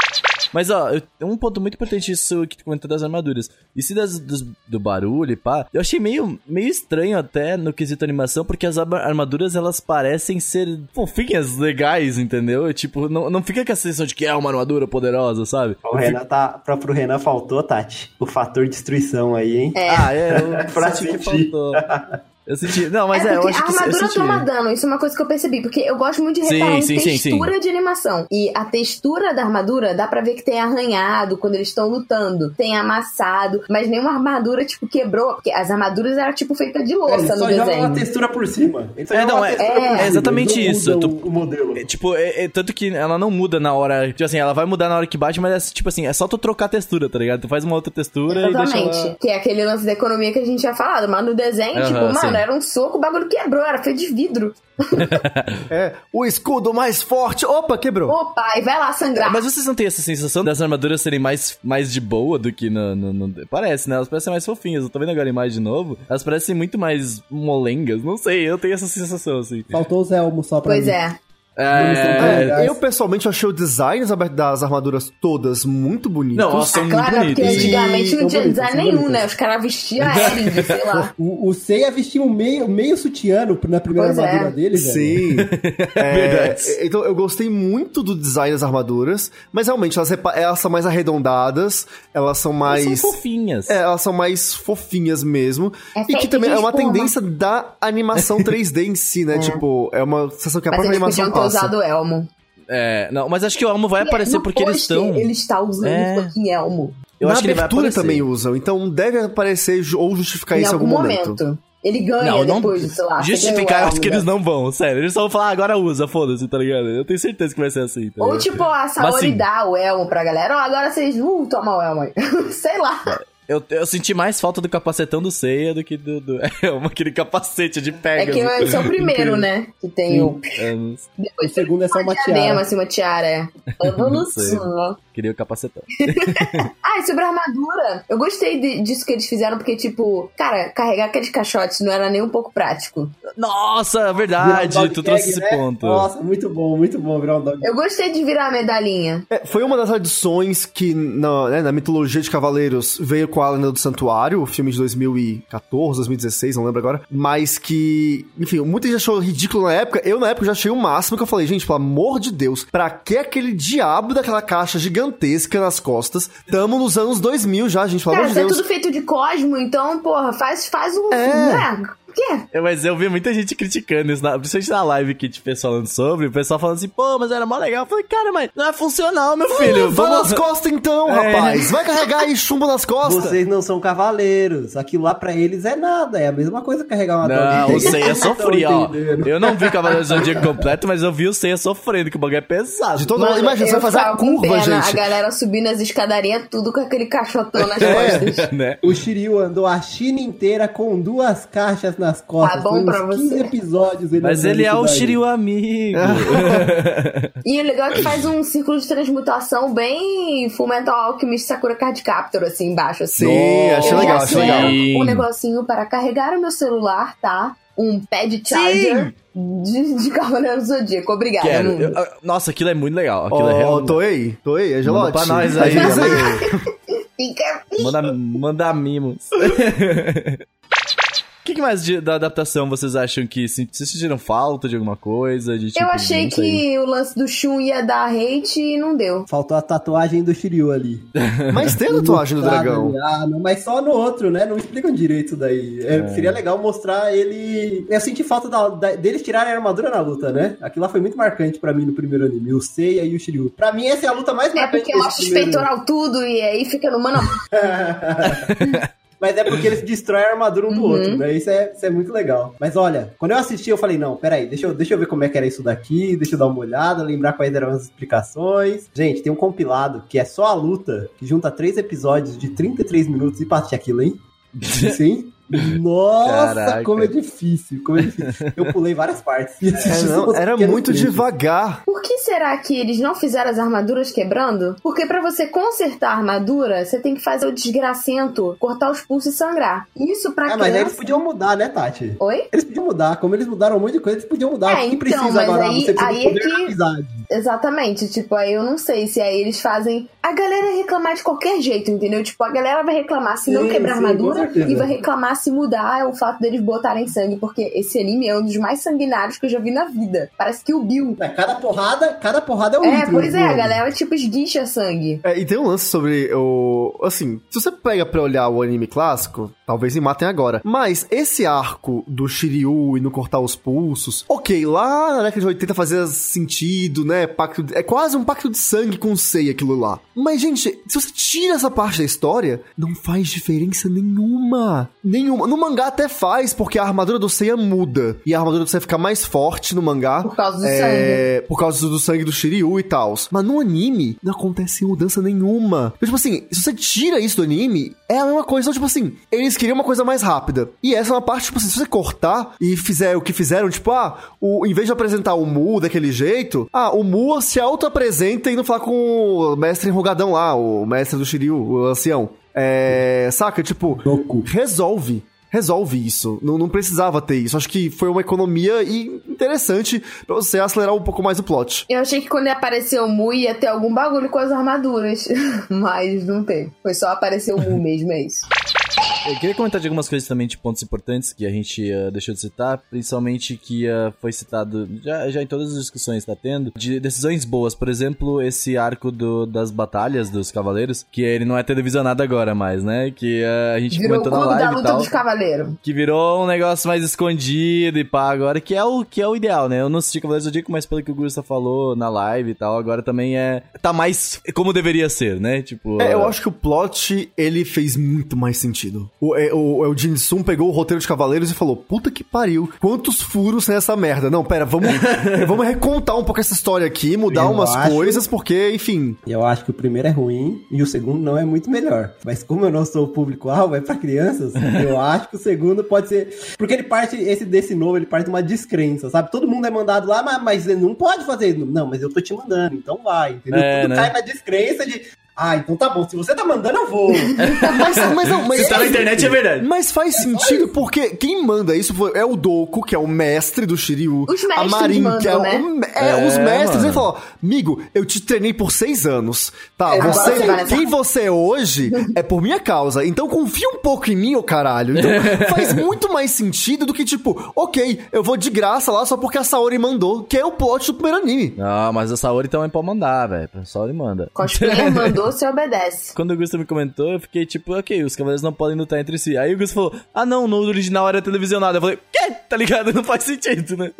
Speaker 1: Mas, ó, eu- um ponto muito importante isso que tu comentou das armaduras. E se das, dos- do barulho e pá, eu achei meio, meio estranho até no quesito animação, porque as arma- armaduras, elas parecem ser fofinhas, legais, entendeu? Tipo, não, não fica com a sensação de que é uma armadura poderosa, sabe?
Speaker 3: O Renan tá. Pra, pro Renan faltou, Tati. O fator destruição aí, hein?
Speaker 2: É.
Speaker 1: Ah, é,
Speaker 3: Pra
Speaker 1: senti que faltou. Eu senti. Não, mas é,
Speaker 2: é
Speaker 1: eu
Speaker 2: porque
Speaker 1: acho
Speaker 2: a
Speaker 1: que eu
Speaker 2: armadura
Speaker 1: senti.
Speaker 2: toma dano, isso é uma coisa que eu percebi, porque eu gosto muito de
Speaker 1: Sim,
Speaker 2: reparar
Speaker 1: sim,
Speaker 2: em
Speaker 1: sim, sim.
Speaker 2: textura de animação. E a textura da armadura dá pra ver que tem arranhado quando eles estão lutando, tem amassado, mas nenhuma armadura, tipo, quebrou, porque as armaduras eram, tipo, feitas de
Speaker 3: É,
Speaker 2: louça
Speaker 3: ele
Speaker 2: no
Speaker 3: só joga
Speaker 2: desenho.
Speaker 3: uma textura por cima.
Speaker 1: É, não, é-
Speaker 2: é
Speaker 3: cima,
Speaker 1: exatamente isso, tu-
Speaker 3: O, modelo.
Speaker 1: É, tipo, é, é tanto que ela não muda na hora. Tipo assim, ela vai mudar na hora que bate, mas é tipo assim, é só tu trocar a textura, tá ligado? Tu faz uma outra textura e deixa
Speaker 2: Exatamente.
Speaker 1: ela.
Speaker 2: Que é aquele lance da economia que a gente tinha falado. Mas no desenho,
Speaker 1: Aham,
Speaker 2: tipo, mano,
Speaker 1: sim.
Speaker 2: era um soco, o bagulho quebrou, era feito de vidro.
Speaker 4: É, o escudo mais forte. Opa, quebrou.
Speaker 2: Opa, e vai lá sangrar.
Speaker 1: Mas vocês não têm essa sensação das armaduras serem mais, mais de boa do que no, no- no- Parece, né? Elas parecem mais fofinhas. Eu tô vendo agora a imagem de novo. Elas parecem muito mais molengas. Não sei, eu tenho essa sensação, assim.
Speaker 6: Faltou os elmos só pra
Speaker 2: Pois
Speaker 6: mim.
Speaker 2: é.
Speaker 1: É.
Speaker 6: É,
Speaker 4: Eu pessoalmente achei o design das armaduras todas muito bonitos.
Speaker 1: Não, elas são
Speaker 2: Ah,
Speaker 1: muito
Speaker 2: claro, porque
Speaker 1: bonitas.
Speaker 2: antigamente não tinha
Speaker 6: bonitas,
Speaker 2: design nenhum,
Speaker 6: bonitas.
Speaker 2: né? Os caras vestiam Ering, sei lá.
Speaker 6: O, o Seiya vestiu um meio, meio sutiano na primeira
Speaker 2: Pois é.
Speaker 6: armadura dele, velho.
Speaker 4: Sim. É,
Speaker 1: Verdade.
Speaker 4: Então eu gostei muito do design das armaduras, mas realmente elas, elas são mais arredondadas, elas são
Speaker 1: Elas
Speaker 4: mais.
Speaker 1: são fofinhas.
Speaker 4: É, elas são mais fofinhas mesmo.
Speaker 2: É
Speaker 4: e que também é uma
Speaker 2: espuma.
Speaker 4: tendência da animação 3D em si, né? Tipo, é uma sensação que a
Speaker 2: Mas
Speaker 4: própria animação
Speaker 2: ter usado o Elmo.
Speaker 1: É, não, mas acho que o Elmo vai aparecer
Speaker 2: No
Speaker 1: porque eles estão.
Speaker 2: Ele está usando
Speaker 1: É.
Speaker 2: o fucking Elmo.
Speaker 1: Eu
Speaker 4: Na
Speaker 1: acho que ele vai
Speaker 4: abertura
Speaker 1: aparecer.
Speaker 4: também usam, então deve aparecer ou justificar
Speaker 2: em
Speaker 4: isso em
Speaker 2: algum
Speaker 4: algum
Speaker 2: momento.
Speaker 4: momento.
Speaker 2: Ele ganha
Speaker 1: Não, não.
Speaker 2: depois, sei lá.
Speaker 1: Justificar, acho que eles
Speaker 2: né?
Speaker 1: não vão, sério. Eles só vão falar, agora usa, foda-se, tá ligado? Eu tenho certeza que vai ser assim. Tá
Speaker 2: Ou tipo, a
Speaker 1: Mas,
Speaker 2: Saori
Speaker 1: assim,
Speaker 2: dá o Elmo pra galera. Ó, agora vocês, uh, toma o Elmo aí. sei lá.
Speaker 1: Eu, eu senti mais falta do capacetão do Seiya do que do. do é, aquele capacete de
Speaker 2: É
Speaker 1: pega.
Speaker 2: que esse é o primeiro, né? Que tem o. Depois
Speaker 6: O segundo é só uma
Speaker 2: diadema,
Speaker 6: tiara.
Speaker 2: assim, uma tiara. é. Evolução.
Speaker 1: Queria o capacetão.
Speaker 2: Ah, e sobre a armadura, eu gostei de- disso que eles fizeram, porque, tipo, cara, carregar aqueles caixotes não era nem um pouco prático.
Speaker 1: Nossa,
Speaker 3: um
Speaker 1: verdade,
Speaker 3: dog
Speaker 1: tu
Speaker 3: tag,
Speaker 1: trouxe esse
Speaker 3: né?
Speaker 1: ponto.
Speaker 3: Nossa, muito bom, muito bom virar um dog.
Speaker 2: Eu gostei de virar a medalhinha.
Speaker 4: É, foi uma das adições que na, né, na mitologia de Cavaleiros veio com a Lenda do Santuário, o filme de 2014, 2016, não lembro agora. Mas que, enfim, muita gente achou ridículo na época. Eu, na época, já achei o máximo que eu falei, gente, pelo amor de Deus, pra que aquele diabo daquela caixa gigantesca nas costas? Tamo nos anos 2000 já, gente, pelo
Speaker 2: Cara,
Speaker 4: amor de
Speaker 2: é
Speaker 4: Deus.
Speaker 2: tudo feito de cosmo, então, porra, faz, faz um.
Speaker 4: É.
Speaker 2: Né? Quê?
Speaker 1: É, Mas eu vi muita gente criticando isso, na, principalmente na live que a gente fez falando sobre, o pessoal falando assim, pô, mas era mó legal. Eu falei, cara, mas não é funcional, meu filho.
Speaker 4: Vai
Speaker 1: Vamos...
Speaker 4: nas costas então,
Speaker 1: É.
Speaker 4: rapaz. Vai carregar aí chumbo nas costas.
Speaker 3: Vocês não são cavaleiros. Aquilo lá pra eles é nada. É a mesma coisa carregar uma
Speaker 1: Não, o. Seiya sofria, ó. Eu não vi Cavaleiro do Zodíaco completo, mas eu vi o Seiya sofrendo, que o bagulho é pesado.
Speaker 4: De todo
Speaker 2: Mano,
Speaker 4: Imagina, você vai fazer a curva,
Speaker 2: pena, A
Speaker 4: gente.
Speaker 2: galera subindo as escadarias, tudo com aquele caixotão nas
Speaker 4: É.
Speaker 2: costas.
Speaker 1: né?
Speaker 3: O Shiryu andou a China inteira com duas caixas nas costas.
Speaker 2: Tá bom pra você.
Speaker 3: 15 episódios. Ele
Speaker 1: Mas ele é o. Shiryu amigo.
Speaker 2: E o legal é que faz um círculo de transmutação bem Fullmetal Alchemist Sakura Card Captor, assim, embaixo. Assim.
Speaker 4: Sim, achei legal, achei legal.
Speaker 2: quero
Speaker 1: Sim.
Speaker 2: Um negocinho para carregar o meu celular, tá? Um pad charger. de, de Cavaleiro Zodíaco. Obrigada,
Speaker 1: Quero. Eu- eu- nossa, aquilo é muito legal. Aquilo é
Speaker 4: Ó,
Speaker 1: realmente...
Speaker 4: Toei, Toei, é gelote.
Speaker 1: pra nós aí, amigo.
Speaker 2: Fica...
Speaker 1: Manda, manda mimos. O que, que mais de- da adaptação vocês acham que se- vocês sentiram falta de alguma coisa? De, tipo,
Speaker 2: Eu achei que o lance do Shun ia dar hate e não deu.
Speaker 3: Faltou a tatuagem do Shiryu ali.
Speaker 4: Mas tem a tatuagem do dragão.
Speaker 3: Ah, não, mas só no outro, né? Não explicam direito isso daí. É, Seria legal mostrar ele. Eu senti falta da- da- deles tirarem a armadura na luta, né? Aquilo lá foi muito marcante pra mim no primeiro anime. O Seiya e o Shiryu. Pra mim, essa é a luta mais
Speaker 2: É
Speaker 3: marcante
Speaker 2: porque
Speaker 3: desse
Speaker 2: mostra os
Speaker 3: primeiro.
Speaker 2: peitoral tudo e aí fica no mano.
Speaker 3: Mas é porque eles destroem a armadura um do
Speaker 2: Uhum.
Speaker 3: outro, né? Isso é, isso é muito legal. Mas olha, quando eu assisti, eu falei, não, peraí, deixa eu, deixa eu ver como é que era isso daqui, deixa eu dar uma olhada, lembrar quais eram as explicações. Gente, tem um compilado que é só a luta, que junta três episódios de 33 minutos e parte aquilo, hein? Sim? Nossa,
Speaker 1: Caraca.
Speaker 3: como é difícil, como é difícil. Eu pulei várias partes.
Speaker 4: É, não, era muito
Speaker 3: trechos.
Speaker 4: devagar.
Speaker 2: Por que será que eles não fizeram as armaduras quebrando? Porque pra você consertar a armadura, você tem que fazer o desgracento, cortar os pulsos e sangrar. Isso pra
Speaker 3: Ah, mas aí eles
Speaker 2: criança...
Speaker 3: podiam mudar, né, Tati?
Speaker 2: Oi?
Speaker 3: Eles podiam mudar. Como eles mudaram um monte de coisa, eles podiam mudar.
Speaker 2: É,
Speaker 3: o que
Speaker 2: então,
Speaker 3: precisa
Speaker 2: mas
Speaker 3: agora?
Speaker 2: aí-
Speaker 3: Você precisa
Speaker 2: aí é
Speaker 3: poder da
Speaker 2: que-
Speaker 3: amizade.
Speaker 2: Exatamente, tipo, aí eu não sei se aí eles fazem. A galera ia reclamar de qualquer jeito, entendeu? Tipo, a galera vai reclamar se não
Speaker 3: Sim,
Speaker 2: quebrar a
Speaker 3: sim,
Speaker 2: armadura e vai reclamar se mudar o fato deles botarem sangue, porque esse anime é um dos mais sanguinários que eu já vi na vida. Parece que o Bill.
Speaker 3: É, Cada porrada, cada porrada é um
Speaker 2: É,
Speaker 3: litro
Speaker 2: pois é, a galera tipo esguicha sangue.
Speaker 4: É, e tem um lance sobre o. Assim, se você pega pra olhar o anime clássico, talvez me matem agora. Mas esse arco do Shiryu e no cortar os pulsos, ok, lá na década de 80 fazia sentido, né? Pacto de- é quase um pacto de sangue com o Sei aquilo lá. Mas, gente, se você tira essa parte da história, não faz diferença nenhuma. Nenhuma. No mangá até faz, porque a armadura do Seiya muda. E a armadura do Seiya fica mais forte no mangá.
Speaker 2: Por causa do
Speaker 4: É, por causa do sangue do Shiryu e tal. Mas no anime, não acontece mudança nenhuma. Então, tipo assim, se você tira isso do anime, é a mesma coisa. Então, tipo assim, eles queriam uma coisa mais rápida. E essa é uma parte, tipo assim, se você cortar e fizer o que fizeram, tipo, ah, o, em vez de apresentar o Mu daquele jeito, ah, o Mu se auto-apresenta indo falar com o mestre enrugadão lá, o mestre do Shiryu, o ancião. É. Saca? Tipo,
Speaker 3: Doku.
Speaker 4: resolve. Resolve isso. Não, não precisava ter isso. Acho que foi uma economia e interessante pra você acelerar um pouco mais o plot.
Speaker 2: Eu achei que quando apareceu o Mu ia ter algum bagulho com as armaduras. Mas não teve. Foi só aparecer o Mu mesmo, é isso.
Speaker 1: Eu queria comentar de algumas coisas também de pontos importantes que a gente ah, deixou de citar, principalmente que ah, foi citado já, já em todas as discussões que tá tendo, de decisões boas. Por exemplo, esse arco do- das batalhas dos cavaleiros, que ele não é televisionado agora mais, né? Que ah, a gente
Speaker 2: Virou
Speaker 1: comentou na
Speaker 2: clube da
Speaker 1: live e
Speaker 2: luta
Speaker 1: tal.
Speaker 2: dos cavaleiros.
Speaker 1: Que virou um negócio mais escondido e pá, agora que é o que é o ideal, né? Eu não assisti Cavaleiros do Zodíaco, mas pelo que o Gusta falou na live e tal, agora também é. Tá mais como deveria ser, né? Tipo.
Speaker 4: É, eu acho que o plot, ele fez muito mais sentido. O, é, o, é, o Jin Sun pegou o roteiro de Cavaleiros e falou, puta que pariu, quantos furos tem essa merda? Não, pera, vamos, vamos recontar um pouco essa história aqui, mudar
Speaker 3: Eu
Speaker 4: umas
Speaker 3: acho-
Speaker 4: coisas, porque, enfim...
Speaker 3: Eu acho que o primeiro é ruim e o segundo não é muito melhor. Mas como eu não sou o público-alvo, é pra crianças, eu acho o segundo pode ser. Porque ele parte, esse desse novo, ele parte de uma descrença, sabe? Todo mundo é mandado lá, mas, mas ele não pode fazer. Não, mas eu tô te mandando, então vai, entendeu?
Speaker 1: É,
Speaker 3: Tudo
Speaker 1: né?
Speaker 3: cai na descrença de. Ah, então tá bom. Se você tá mandando, eu vou.
Speaker 4: Mas, mas não, mas...
Speaker 1: Se tá na internet é verdade.
Speaker 4: Mas faz sentido, porque quem manda isso foi- é o Doku, que é o mestre do Shiryu.
Speaker 2: Os
Speaker 4: a
Speaker 2: mestres
Speaker 4: Marin,
Speaker 2: mandam,
Speaker 4: que é,
Speaker 2: né?
Speaker 4: o, é,
Speaker 1: É,
Speaker 4: os mestres.
Speaker 1: mano.
Speaker 4: Ele falou, amigo, eu te treinei por seis anos. Tá,
Speaker 2: É, agora
Speaker 4: você,
Speaker 2: você vai nessa-
Speaker 4: quem você é hoje é por minha causa. Então confia um pouco em mim, ô caralho. Então faz muito mais sentido do que, tipo, ok, eu vou de graça lá só porque a Saori mandou, que é o plot do primeiro anime.
Speaker 1: Não, mas a Saori também pode mandar, velho. A Saori manda.
Speaker 2: Cosplayer mandou, você obedece.
Speaker 1: Quando o Gusto me comentou, eu fiquei tipo, ok, os cavaleiros não podem lutar entre si. Aí o Gusto falou, ah não, no original era televisionado. Eu falei, quê? Tá ligado? Não faz sentido, né?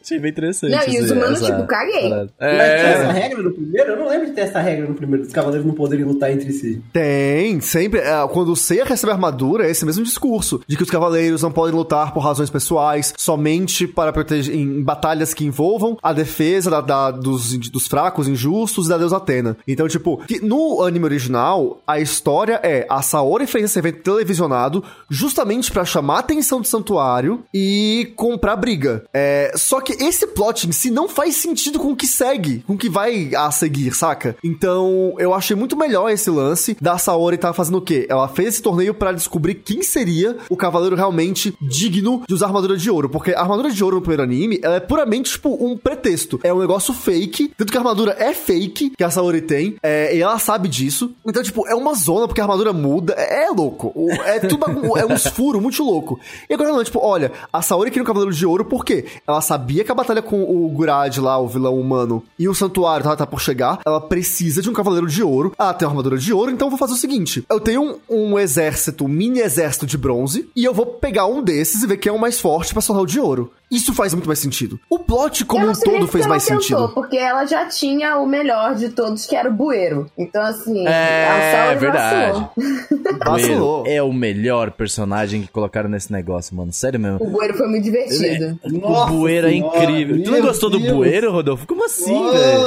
Speaker 1: Achei bem interessante.
Speaker 2: Não, e os humanos,
Speaker 1: essa
Speaker 2: tipo, caguei.
Speaker 1: parada.
Speaker 3: Mas tinha essa
Speaker 1: É,
Speaker 3: regra no primeiro? Eu não lembro de ter essa regra no primeiro, dos cavaleiros não poderem lutar entre si.
Speaker 4: Tem, sempre. é, quando o Seiya recebe armadura, é esse mesmo discurso. De que os cavaleiros não podem lutar por razões pessoais, somente para proteger em batalhas que envolvam a defesa da- da- dos, dos fracos, injustos e da deusa Atena. Então, tipo, que no anime original, a história é a Saori fez esse evento televisionado justamente pra chamar a atenção do santuário e comprar briga. É, só que esse plot em si não faz sentido com o que segue, com o que vai a seguir, saca? Então, eu achei muito melhor esse lance da Saori tá fazendo o quê? Ela fez esse torneio pra descobrir quem seria o cavaleiro realmente digno de usar armadura de ouro, porque a armadura de ouro no primeiro anime, ela é puramente, tipo, um pretexto. É um negócio fake, tanto que a armadura é fake, que a Saori tem, é, e ela sabe disso. Então, tipo, é uma zona, porque a armadura muda, é, é louco. É tudo, é uns furos muito louco. E agora não, tipo, olha, a Saori queria um cavaleiro de ouro, por quê? Ela sabia que a batalha com o Gurad lá, o vilão humano, e o santuário tá, tá por chegar, ela precisa de um cavaleiro de ouro. Ela tem uma armadura de ouro, então eu vou fazer o seguinte, eu tenho um, um exército, um mini exército de bronze, e eu vou pegar um desses e ver quem é o mais forte pra soltar o de ouro. Isso faz muito mais sentido. O plot como um todo fez
Speaker 2: ela
Speaker 4: mais
Speaker 2: tentou,
Speaker 4: sentido.
Speaker 2: Porque ela já tinha o melhor de todos, que era o bueiro. Então, assim,
Speaker 1: É,
Speaker 2: a Saori
Speaker 1: verdade.
Speaker 2: vacilou.
Speaker 1: É o melhor personagem que colocaram nesse negócio, mano. Sério mesmo.
Speaker 2: O bueiro foi muito divertido.
Speaker 1: o bueiro é incrível. Tu não gostou do bueiro, Rodolfo? Como assim, velho?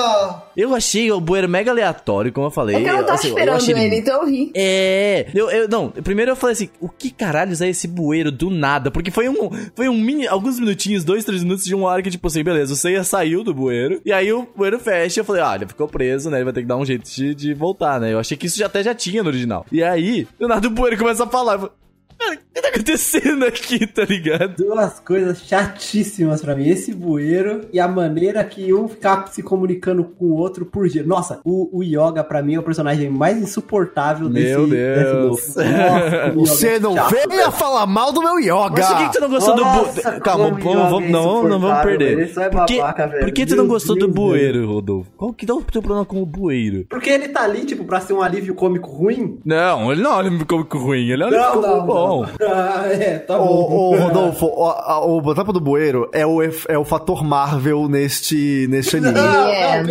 Speaker 1: Eu achei o bueiro mega aleatório, como eu falei.
Speaker 2: É que eu não tava
Speaker 1: assim,
Speaker 2: esperando
Speaker 1: achei
Speaker 2: ele, então eu ri.
Speaker 1: É, eu, eu não, primeiro eu falei assim, o que caralhos é esse bueiro do nada? Porque foi um, foi um mini, alguns minutinhos, dois, três minutos de uma hora que tipo assim, beleza, o Seiya saiu do bueiro, e aí o bueiro fecha, eu falei, ah, ele ficou preso, né, ele vai ter que dar um jeito de, de voltar, né, eu achei que isso já até já tinha no original. E aí, do nada o bueiro começa a falar, eu falei, cara, o que tá acontecendo aqui, tá ligado?
Speaker 6: Duas coisas chatíssimas pra mim. Esse bueiro e a maneira que um ficar se comunicando com o outro por dia. Nossa, o, o Yoga pra mim é o personagem mais insuportável desse
Speaker 1: Meu
Speaker 6: desse
Speaker 1: Deus.
Speaker 6: novo. Nossa, o
Speaker 4: Você não
Speaker 6: é chato,
Speaker 4: venha falar mal do meu yoga!
Speaker 1: Mas por que, que tu não gostou do
Speaker 6: Nossa,
Speaker 1: bueiro? Calma,
Speaker 6: como
Speaker 1: vamos,
Speaker 6: Yoga
Speaker 1: vamos,
Speaker 6: é
Speaker 1: não, não vamos perder.
Speaker 6: Ele só é
Speaker 1: por que,
Speaker 6: babaca, velho.
Speaker 1: por que tu não gostou do
Speaker 6: Deus,
Speaker 1: bueiro, Rodolfo? Qual que dá o teu problema com o bueiro?
Speaker 6: Porque ele tá ali, tipo, pra ser um alívio cômico ruim.
Speaker 1: Não, ele não olha um cômico ruim, ele olha um
Speaker 6: Não,
Speaker 1: cômico
Speaker 6: não,
Speaker 1: bom.
Speaker 6: não. Ah, é, tá
Speaker 4: Ô,
Speaker 6: bom.
Speaker 4: ô, Rodolfo, o, a- o do Bueiro é o, é o fator Marvel neste, neste anime.
Speaker 6: Não,
Speaker 2: É.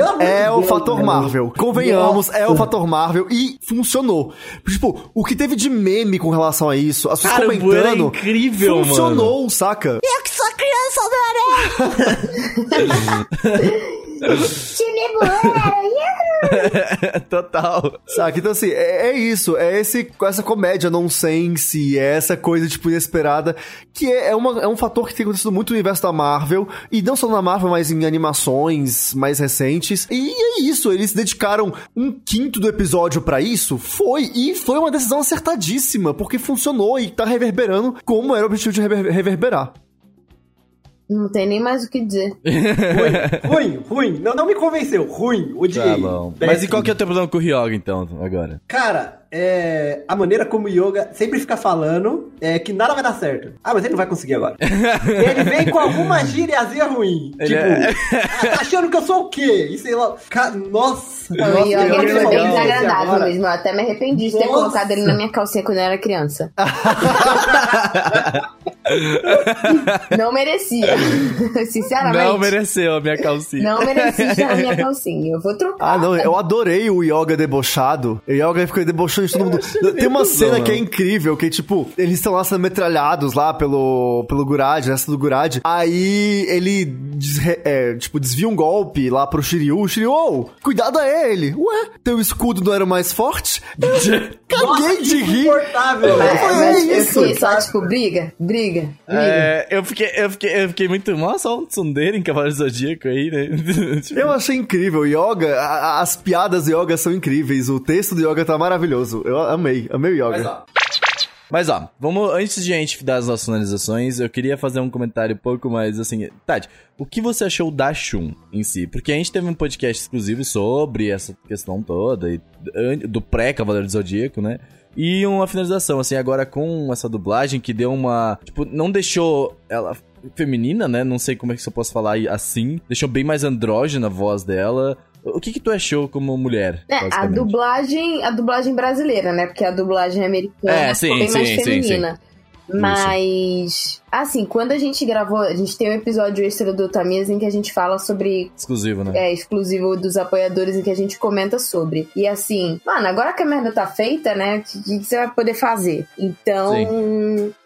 Speaker 4: É o fator. Marvel. Convenhamos, é o fator Marvel e funcionou. Tipo, o que teve de meme com relação a isso, as pessoas
Speaker 1: é
Speaker 4: comentando,
Speaker 1: incrível,
Speaker 4: funcionou, saca?
Speaker 2: Eu que sou criança, Homem-Aranha! Time bueiro!
Speaker 1: Total.
Speaker 4: Saca? Então, assim, é, é isso. É esse, essa comédia nonsense, é essa coisa, tipo, inesperada, que é, é, uma, é um fator que tem acontecido muito no universo da Marvel, e não só na Marvel, mas em animações mais recentes. E é isso, eles dedicaram um quinto do episódio pra isso, foi, e foi uma decisão acertadíssima, porque funcionou e tá reverberando como era o objetivo de rever- reverberar.
Speaker 2: Não tem nem mais o que dizer.
Speaker 6: Ruim, ruim. Não, não me convenceu. Ruim. Odiei.
Speaker 1: Tá bom. Mas e qual que é o teu problema com o Ryoga, então, agora?
Speaker 6: Cara, é, a maneira como o Yoga sempre fica falando é que nada vai dar certo. Ah, mas ele não vai conseguir agora. ele vem com alguma gíriazinha ruim.
Speaker 1: Ele
Speaker 6: tipo,
Speaker 1: é-
Speaker 6: ah, tá achando que eu sou o quê? E sei lá. Ca- Nossa,
Speaker 2: eu ele foi
Speaker 6: não
Speaker 2: bem
Speaker 6: sei
Speaker 2: desagradável mesmo. Eu até me arrependi de ter
Speaker 6: Nossa.
Speaker 2: colocado ele na minha calcinha quando eu era criança. Não merecia. Sinceramente.
Speaker 1: Não mereceu a minha calcinha.
Speaker 2: Não merecia na minha calcinha. Eu vou trocar.
Speaker 4: Ah, não, eu adorei o Yoga debochado. O Yoga ficou debochando de todo mundo. Tem uma cena que é incrível, que tipo, eles estão lá sendo metralhados lá pelo, pelo Gurad, nessa do Gurad. Aí ele, desre- é, tipo, desvia um golpe lá pro Shiryu. O Shiryu, oh, cuidado a ele. Ué, teu escudo não era o mais forte?
Speaker 6: Nossa,
Speaker 4: Caguei
Speaker 6: que
Speaker 4: de rir.
Speaker 2: Mas, mas
Speaker 4: é
Speaker 2: eu
Speaker 4: isso.
Speaker 2: só, tipo, briga, briga, briga.
Speaker 1: É, eu fiquei, eu fiquei, eu fiquei muito. Nossa, um tsundere em Cavaleiro do Zodíaco aí, né? Tipo,
Speaker 4: Eu achei incrível. O Yoga, a- a- as piadas do Yoga são incríveis. O texto do Yoga tá maravilhoso. Eu amei, amei o Yoga.
Speaker 6: Mas, ó,
Speaker 1: Mas ó, vamos, antes de a gente dar as nossas finalizações, eu queria fazer um comentário um pouco mais assim. Tati, o que você achou da Shun em si? Porque a gente teve um podcast exclusivo sobre essa questão toda, e, do pré-Cavaleiro do Zodíaco, né? E uma finalização, assim, agora com essa dublagem que deu uma. Tipo, não deixou ela feminina, né? Não sei como é que eu posso falar assim. Deixou bem mais andrógena a voz dela. O que que tu achou como mulher?
Speaker 2: É, a dublagem, a dublagem brasileira, né? Porque a dublagem americana
Speaker 1: É, sim,
Speaker 2: bem mais
Speaker 1: sim, sim,
Speaker 2: Mas, assim, quando a gente gravou, a gente tem um episódio extra do Tamias em que a gente fala sobre
Speaker 1: Exclusivo, né?
Speaker 2: é, exclusivo dos apoiadores em que a gente comenta sobre. E assim, mano, agora que a merda tá feita, né? O que, que você vai poder fazer? Então,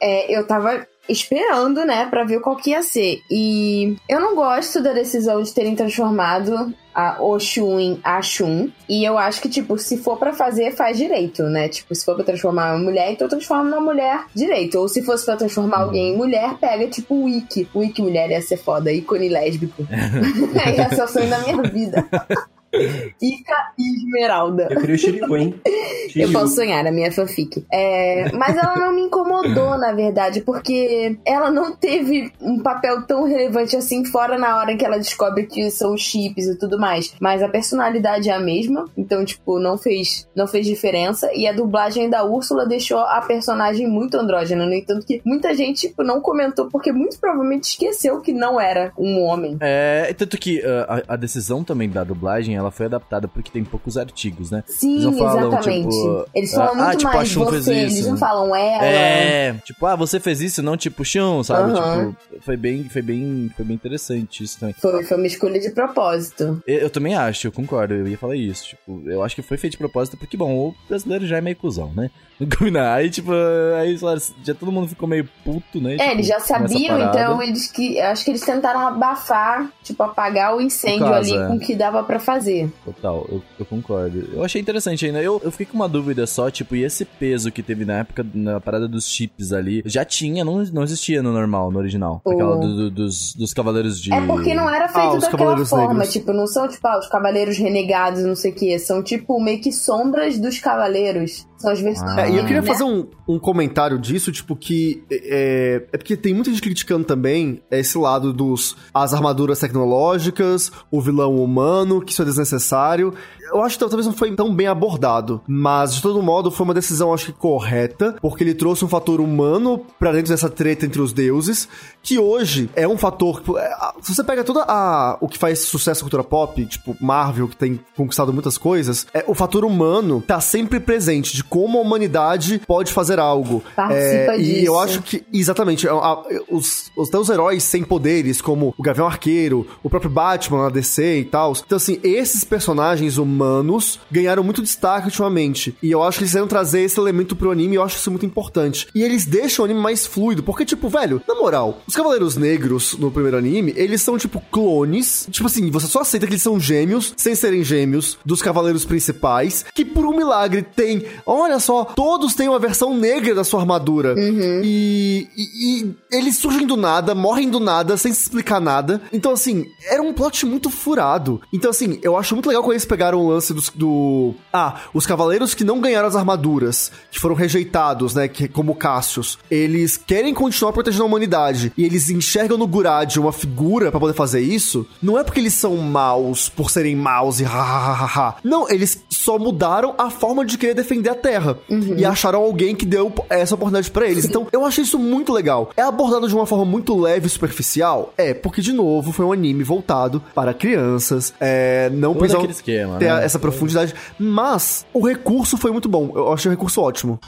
Speaker 2: é, eu tava esperando, né, pra ver qual que ia ser. E eu não gosto da decisão de terem transformado a Oshun em Ashun. E eu acho que, tipo, se for para fazer, faz direito, né? Tipo, se for pra transformar uma mulher, então transforma uma mulher direito. Ou se fosse pra transformar alguém em mulher, pega, tipo, o Wiki. O Wiki mulher ia ser foda, ícone lésbico. É o sonho da minha vida. Ica e Esmeralda.
Speaker 3: Eu queria o Shiryu, hein?
Speaker 2: Eu posso sonhar, a minha fanfic. É, mas ela não me incomodou, na verdade, porque ela não teve um papel tão relevante assim, fora na hora que ela descobre que são os chips e tudo mais. Mas a personalidade é a mesma, então, tipo, não fez, não fez diferença. E a dublagem da Úrsula deixou a personagem muito andrógena. No entanto, que muita gente, tipo, não comentou, porque muito provavelmente esqueceu que não era um homem.
Speaker 1: É, tanto que uh, a, a decisão também da dublagem, ela foi adaptada porque tem poucos artigos, né?
Speaker 2: Sim,
Speaker 1: Eles não falam,
Speaker 2: exatamente.
Speaker 1: tipo,
Speaker 2: eles falam
Speaker 1: ah,
Speaker 2: muito
Speaker 1: tipo, a
Speaker 2: mais
Speaker 1: fez
Speaker 2: você, eles
Speaker 1: isso.
Speaker 2: não falam ela.
Speaker 1: É, tipo, ah, você fez isso, não tipo chão, sabe?
Speaker 2: Aham.
Speaker 1: Tipo, foi bem, foi bem, foi bem interessante isso também.
Speaker 2: Foi, foi uma escolha de propósito.
Speaker 1: Eu, eu também acho, eu concordo, eu ia falar isso. Tipo, eu acho que foi feito de propósito porque, bom, o brasileiro já é meio cuzão, né? Não combinar. Aí, tipo, aí, já todo mundo ficou meio puto, né?
Speaker 2: É,
Speaker 1: tipo,
Speaker 2: eles já sabiam, então eles que. Acho que eles tentaram abafar, tipo, apagar o incêndio
Speaker 1: caso,
Speaker 2: ali
Speaker 1: é.
Speaker 2: com o que dava pra fazer.
Speaker 1: Total, eu, eu concordo. Eu achei interessante ainda. Eu, eu fiquei com uma dúvida só, tipo, e esse peso que teve na época, na parada dos chips ali, já tinha, não, não existia no normal, no original. Aquela do- do- dos, dos cavaleiros de.
Speaker 2: É porque não era feito
Speaker 4: Ah,
Speaker 2: daquela
Speaker 4: Cavaleiros
Speaker 2: forma,
Speaker 4: Negros.
Speaker 2: tipo, não são tipo ah, os cavaleiros renegados, não sei o que, são tipo meio que sombras dos cavaleiros. São as versões.
Speaker 1: Ah.
Speaker 4: É, e eu queria
Speaker 2: né?
Speaker 4: fazer um, um comentário disso, tipo, que é, é porque tem muita gente criticando também esse lado dos as armaduras tecnológicas, o vilão humano, que isso é desnecessário. Eu acho que talvez não foi tão bem abordado, mas de todo modo foi uma decisão, acho que correta, porque ele trouxe um fator humano pra dentro dessa treta entre os deuses, que hoje é um fator. é, Se você pega toda a o que faz sucesso na cultura pop, tipo Marvel, que tem conquistado muitas coisas, é, o fator humano tá sempre presente de como a humanidade pode fazer algo.
Speaker 2: Participa
Speaker 4: É, E
Speaker 2: disso.
Speaker 4: eu acho que, exatamente, a- a- os, os teus heróis sem poderes, como o Gavião Arqueiro, o próprio Batman na DC e tal. Então, assim, esses personagens humanos ganharam muito destaque ultimamente. E eu acho que eles quiseram trazer esse elemento pro anime e eu acho isso muito importante. E eles deixam o anime mais fluido, porque, tipo, velho, na moral, os Cavaleiros Negros no primeiro anime, eles são, tipo, clones. Tipo assim, você só aceita que eles são gêmeos, sem serem gêmeos, dos Cavaleiros principais, que por um milagre tem. Olha só, todos têm uma versão negra da sua armadura. E, e- e eles surgem do nada, morrem do nada, sem se explicar nada. Então, assim, era um plot muito furado. Então, assim, eu acho muito legal quando eles pegaram o lance dos, do. Ah, os cavaleiros que não ganharam as armaduras, que foram rejeitados, né? Que, como Cassius, eles querem continuar protegendo a humanidade. E eles enxergam no Gurad uma figura pra poder fazer isso. Não é porque eles são maus por serem maus e ha ha ha ha. ha. Não, eles só mudaram a forma de querer defender a Terra. E acharam alguém que deu essa oportunidade pra eles. Então, eu achei isso muito legal. É abordado de uma forma muito leve e superficial? É, porque, de novo, foi um anime voltado para crianças. É, não
Speaker 1: Todo
Speaker 4: precisa
Speaker 1: aquele esquema,
Speaker 4: ter
Speaker 1: né?
Speaker 4: Essa profundidade. Mas o recurso foi muito bom. Eu achei o recurso ótimo.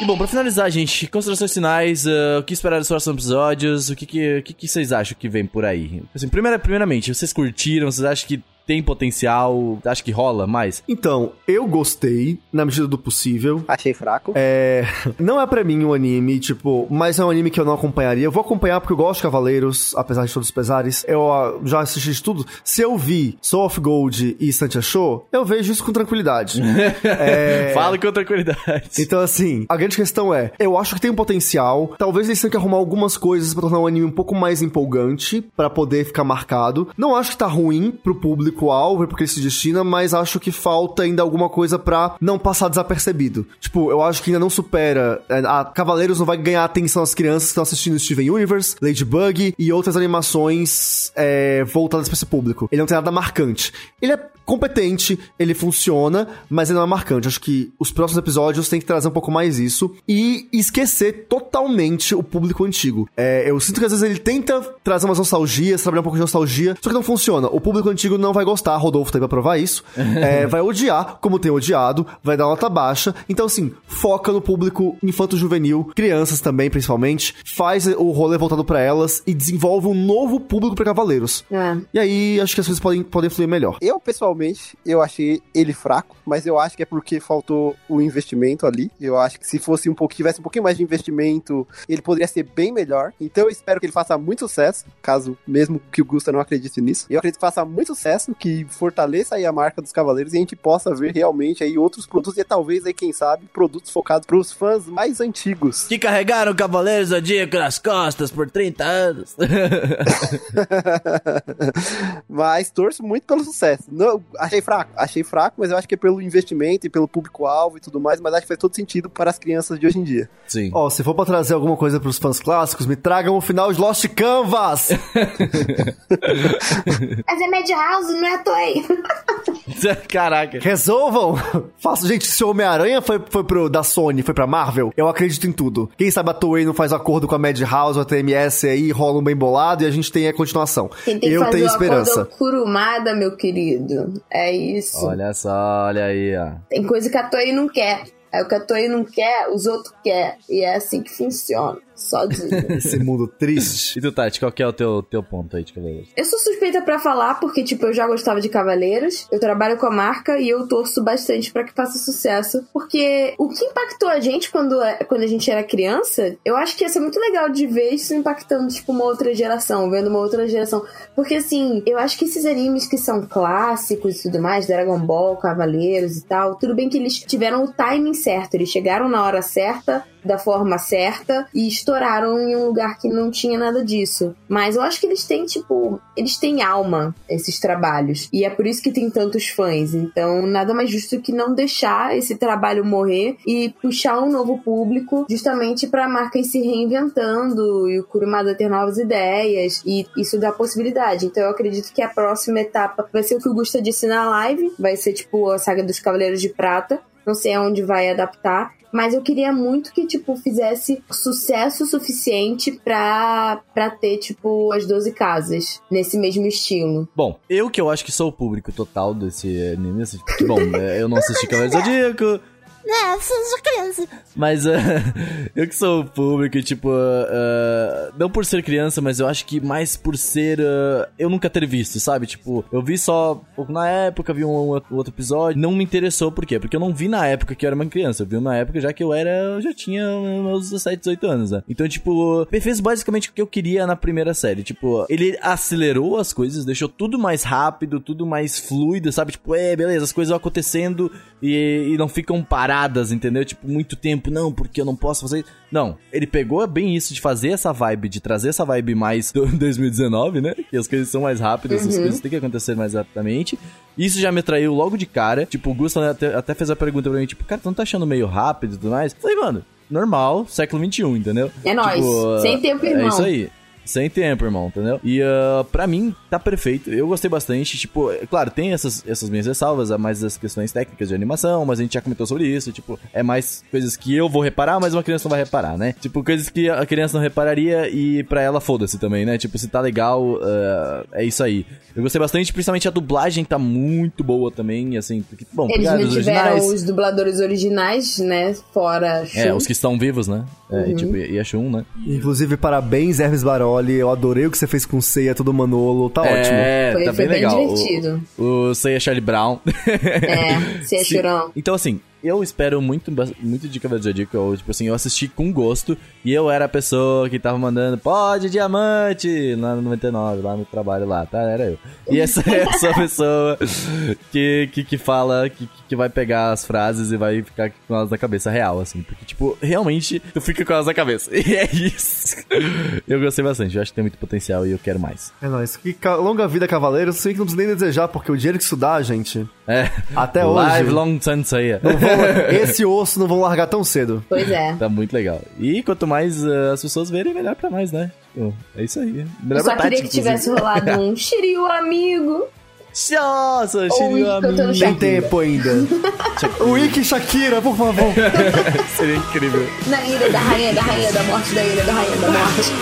Speaker 1: E bom, pra finalizar, gente, considerações finais, ah, o que esperar dos próximos episódios, o que, que, que, que vocês acham que vem por aí? Assim, primeira, primeiramente, vocês curtiram, vocês acham que tem potencial, acha que rola mais?
Speaker 4: Então, eu gostei, na medida do possível.
Speaker 6: Achei fraco.
Speaker 4: É, não é pra mim um anime, tipo, mas é um anime que eu não acompanharia. Eu vou acompanhar porque eu gosto de Cavaleiros, apesar de todos os pesares. Eu ah, já assisti de tudo. Se eu vi Soul of Gold e Santia Show, eu vejo isso com tranquilidade. É,
Speaker 1: Fala com tranquilidade.
Speaker 4: Então, assim, a grande questão é: eu acho que tem um potencial. Talvez eles tenham que arrumar algumas coisas pra tornar o anime um pouco mais empolgante, pra poder ficar marcado. Não acho que tá ruim pro público-alvo, porque ele se destina, mas acho que falta ainda alguma coisa pra não passar desapercebido. Tipo, eu acho que ainda não supera. é, A Cavaleiros não vai ganhar atenção das crianças que estão assistindo Steven Universe, Ladybug e outras animações é, voltadas pra esse público. Ele não tem nada marcante. Ele é competente, ele funciona, mas ele não é marcante. Acho que os próximos episódios têm que trazer um pouco mais isso e esquecer totalmente o público antigo. É, eu sinto que às vezes ele tenta trazer umas nostalgias, trabalhar um pouco de nostalgia, só que não funciona. O público antigo não vai gostar, Rodolfo tá aí pra provar isso. É, vai odiar, como tem odiado, vai dar nota baixa. Então, assim, foca no público infanto-juvenil, crianças também, principalmente. Faz o rolê voltado pra elas e desenvolve um novo público pra cavaleiros.
Speaker 2: É.
Speaker 4: E aí, acho que as coisas podem, podem fluir melhor.
Speaker 6: Eu, pessoalmente, eu achei ele fraco, mas eu acho que é porque faltou o investimento ali. Eu acho que se fosse um pouco, tivesse um pouquinho mais de investimento, ele poderia ser bem melhor. Então eu espero que ele faça muito sucesso, caso mesmo que o Gusta não acredite nisso. Eu acredito que faça muito sucesso, que fortaleça aí a marca dos Cavaleiros e a gente possa ver realmente aí outros produtos e talvez aí, quem sabe, produtos focados para os fãs mais antigos.
Speaker 1: Que carregaram Cavaleiros do Zodíaco nas costas por 30 anos.
Speaker 6: mas torço muito pelo sucesso. Não, achei fraco, achei fraco, mas eu acho que é pelo investimento e pelo público-alvo e tudo mais, mas acho que faz todo sentido para as crianças de hoje em dia.
Speaker 1: Sim.
Speaker 4: Ó, se for pra trazer alguma coisa pros fãs clássicos, me tragam o final de Lost Canvas!
Speaker 2: Mas é Madhouse, não é Toei.
Speaker 1: Caraca.
Speaker 4: Resolvam! Faço, gente, se o Homem-Aranha foi, foi pro da Sony, foi pra Marvel, eu acredito em tudo. Quem sabe a Toei não faz acordo com a Madhouse ou a TMS aí, rola um bem bolado e a gente tem a continuação.
Speaker 2: Tem
Speaker 4: eu
Speaker 2: fazer
Speaker 4: tenho
Speaker 2: o
Speaker 4: esperança.
Speaker 2: acordo Kurumada, meu querido. É isso.
Speaker 1: Olha só, olha aí, ó.
Speaker 2: Tem coisa que a Toei não quer. Aí o que a Toei não quer, os outros quer. E é assim que funciona. Só digo.
Speaker 4: Esse mundo triste.
Speaker 1: E tu, Tati, qual que é o teu, teu ponto aí de Cavaleiros?
Speaker 2: Eu sou suspeita pra falar porque, tipo, eu já gostava de Cavaleiros, eu trabalho com a marca e eu torço bastante pra que faça sucesso. Porque o que impactou a gente quando, é, quando a gente era criança, eu acho que ia ser muito legal de ver isso impactando, tipo, uma outra geração, vendo uma outra geração. Porque, assim, eu acho que esses animes que são clássicos e tudo mais, Dragon Ball, Cavaleiros e tal, tudo bem que eles tiveram o timing certo, eles chegaram na hora certa, da forma certa e estouraram em um lugar que não tinha nada disso. Mas eu acho que eles têm, tipo, eles têm alma, esses trabalhos. E é por isso que tem tantos fãs. Então, nada mais justo que não deixar esse trabalho morrer e puxar um novo público justamente pra marca ir se reinventando e o Kurumada ter novas ideias e isso dá possibilidade. Então, eu acredito que a próxima etapa vai ser o que o Gusta disse na live, vai ser tipo a saga dos Cavaleiros de Prata. Não sei aonde vai adaptar, mas eu queria muito que, tipo, fizesse sucesso suficiente pra, pra ter, tipo, as 12 casas nesse mesmo estilo.
Speaker 1: Bom, eu que eu acho que sou o público total desse anime, assim, bom, é, eu não assisti Cavaleiros Zodíaco,
Speaker 7: É, seja criança.
Speaker 1: Mas uh, eu que sou público, tipo, uh, não por ser criança, mas eu acho que mais por ser uh, eu nunca ter visto, sabe? Tipo, eu vi só na época, vi um outro episódio, não me interessou, por quê? Porque eu não vi na época que eu era uma criança, eu vi na época já que eu era, eu já tinha meus 17, 18 anos, né? Então, tipo, fez basicamente o que eu queria na primeira série, tipo, ele acelerou as coisas, deixou tudo mais rápido, tudo mais fluido, sabe? Tipo, é, beleza, as coisas vão acontecendo e, e não ficam paradas, entendeu? Tipo, muito tempo, não, porque eu não posso fazer. Não, ele pegou bem isso de fazer essa vibe, de trazer essa vibe mais do 2019, né? Que as coisas são mais rápidas, as coisas têm que acontecer mais rapidamente. Isso já me atraiu logo de cara. Tipo, o Gusta até, até fez a pergunta pra mim, tipo, cara, tu não tá achando meio rápido e tudo mais? Eu falei, mano, normal, século XXI, entendeu?
Speaker 2: É nóis. Sem tempo, irmão.
Speaker 1: É isso aí. Sem tempo, irmão, entendeu? E uh, pra mim, tá perfeito. Eu gostei bastante. Tipo, é claro, tem essas, essas minhas ressalvas, a mais as questões técnicas de animação, mas a gente já comentou sobre isso. Tipo, é mais coisas que eu vou reparar, mas uma criança não vai reparar, né? Tipo, coisas que a criança não repararia e pra ela foda-se também, né? Tipo, se tá legal, uh, é isso aí. Eu gostei bastante, principalmente a dublagem tá muito boa também, assim, porque, bom,
Speaker 2: Eles
Speaker 1: pegaram os
Speaker 2: os dubladores originais, né? Fora
Speaker 1: É,
Speaker 2: Shun.
Speaker 1: os que estão vivos, né? É, e, tipo, e a Shun, né?
Speaker 4: Inclusive, parabéns, Hermes Baroli. Eu adorei o que você fez com o Seiya, todo Manolo. Tá ótimo.
Speaker 1: É,
Speaker 2: Foi-
Speaker 1: tá
Speaker 2: foi
Speaker 1: bem
Speaker 2: bem
Speaker 1: legal. O-
Speaker 2: divertido.
Speaker 1: O, Seiya Charlie Brown.
Speaker 2: É, se é
Speaker 1: Sim.
Speaker 2: churão.
Speaker 1: Então, assim, eu espero muito, muito de Cavaleiro do Zodíaco. Eu, tipo assim, eu assisti com gosto e eu era a pessoa que tava mandando pode diamante lá no 99, lá no trabalho lá, tá? Era eu. E essa é essa pessoa que, que, que fala, que, que vai pegar as frases e vai ficar com elas na cabeça real, assim. Porque, tipo, realmente, tu fica com elas na cabeça. E é isso. Eu gostei bastante, eu acho que tem muito potencial e eu quero mais.
Speaker 4: É nóis. Que longa vida, Cavaleiros. Sei que não precisa nem desejar, porque o dinheiro que isso dá, gente.
Speaker 1: É.
Speaker 4: Até
Speaker 1: Live
Speaker 4: hoje.
Speaker 1: Long Sensei.
Speaker 4: não vão- esse osso não vão largar tão cedo.
Speaker 2: Pois é.
Speaker 1: Tá muito legal. E quanto mais uh, as pessoas verem, melhor pra nós, né? Pô, é isso aí. Melhor
Speaker 2: Eu só
Speaker 1: pra
Speaker 2: queria
Speaker 1: Tati,
Speaker 2: que tivesse rolado um Shiryu amigo.
Speaker 1: Nossa, Shiryu amigo.
Speaker 4: Tem tempo ainda. o Ikki Shakira, por favor.
Speaker 1: Seria incrível.
Speaker 2: Na ilha da rainha, da rainha da morte, da ilha da rainha da morte.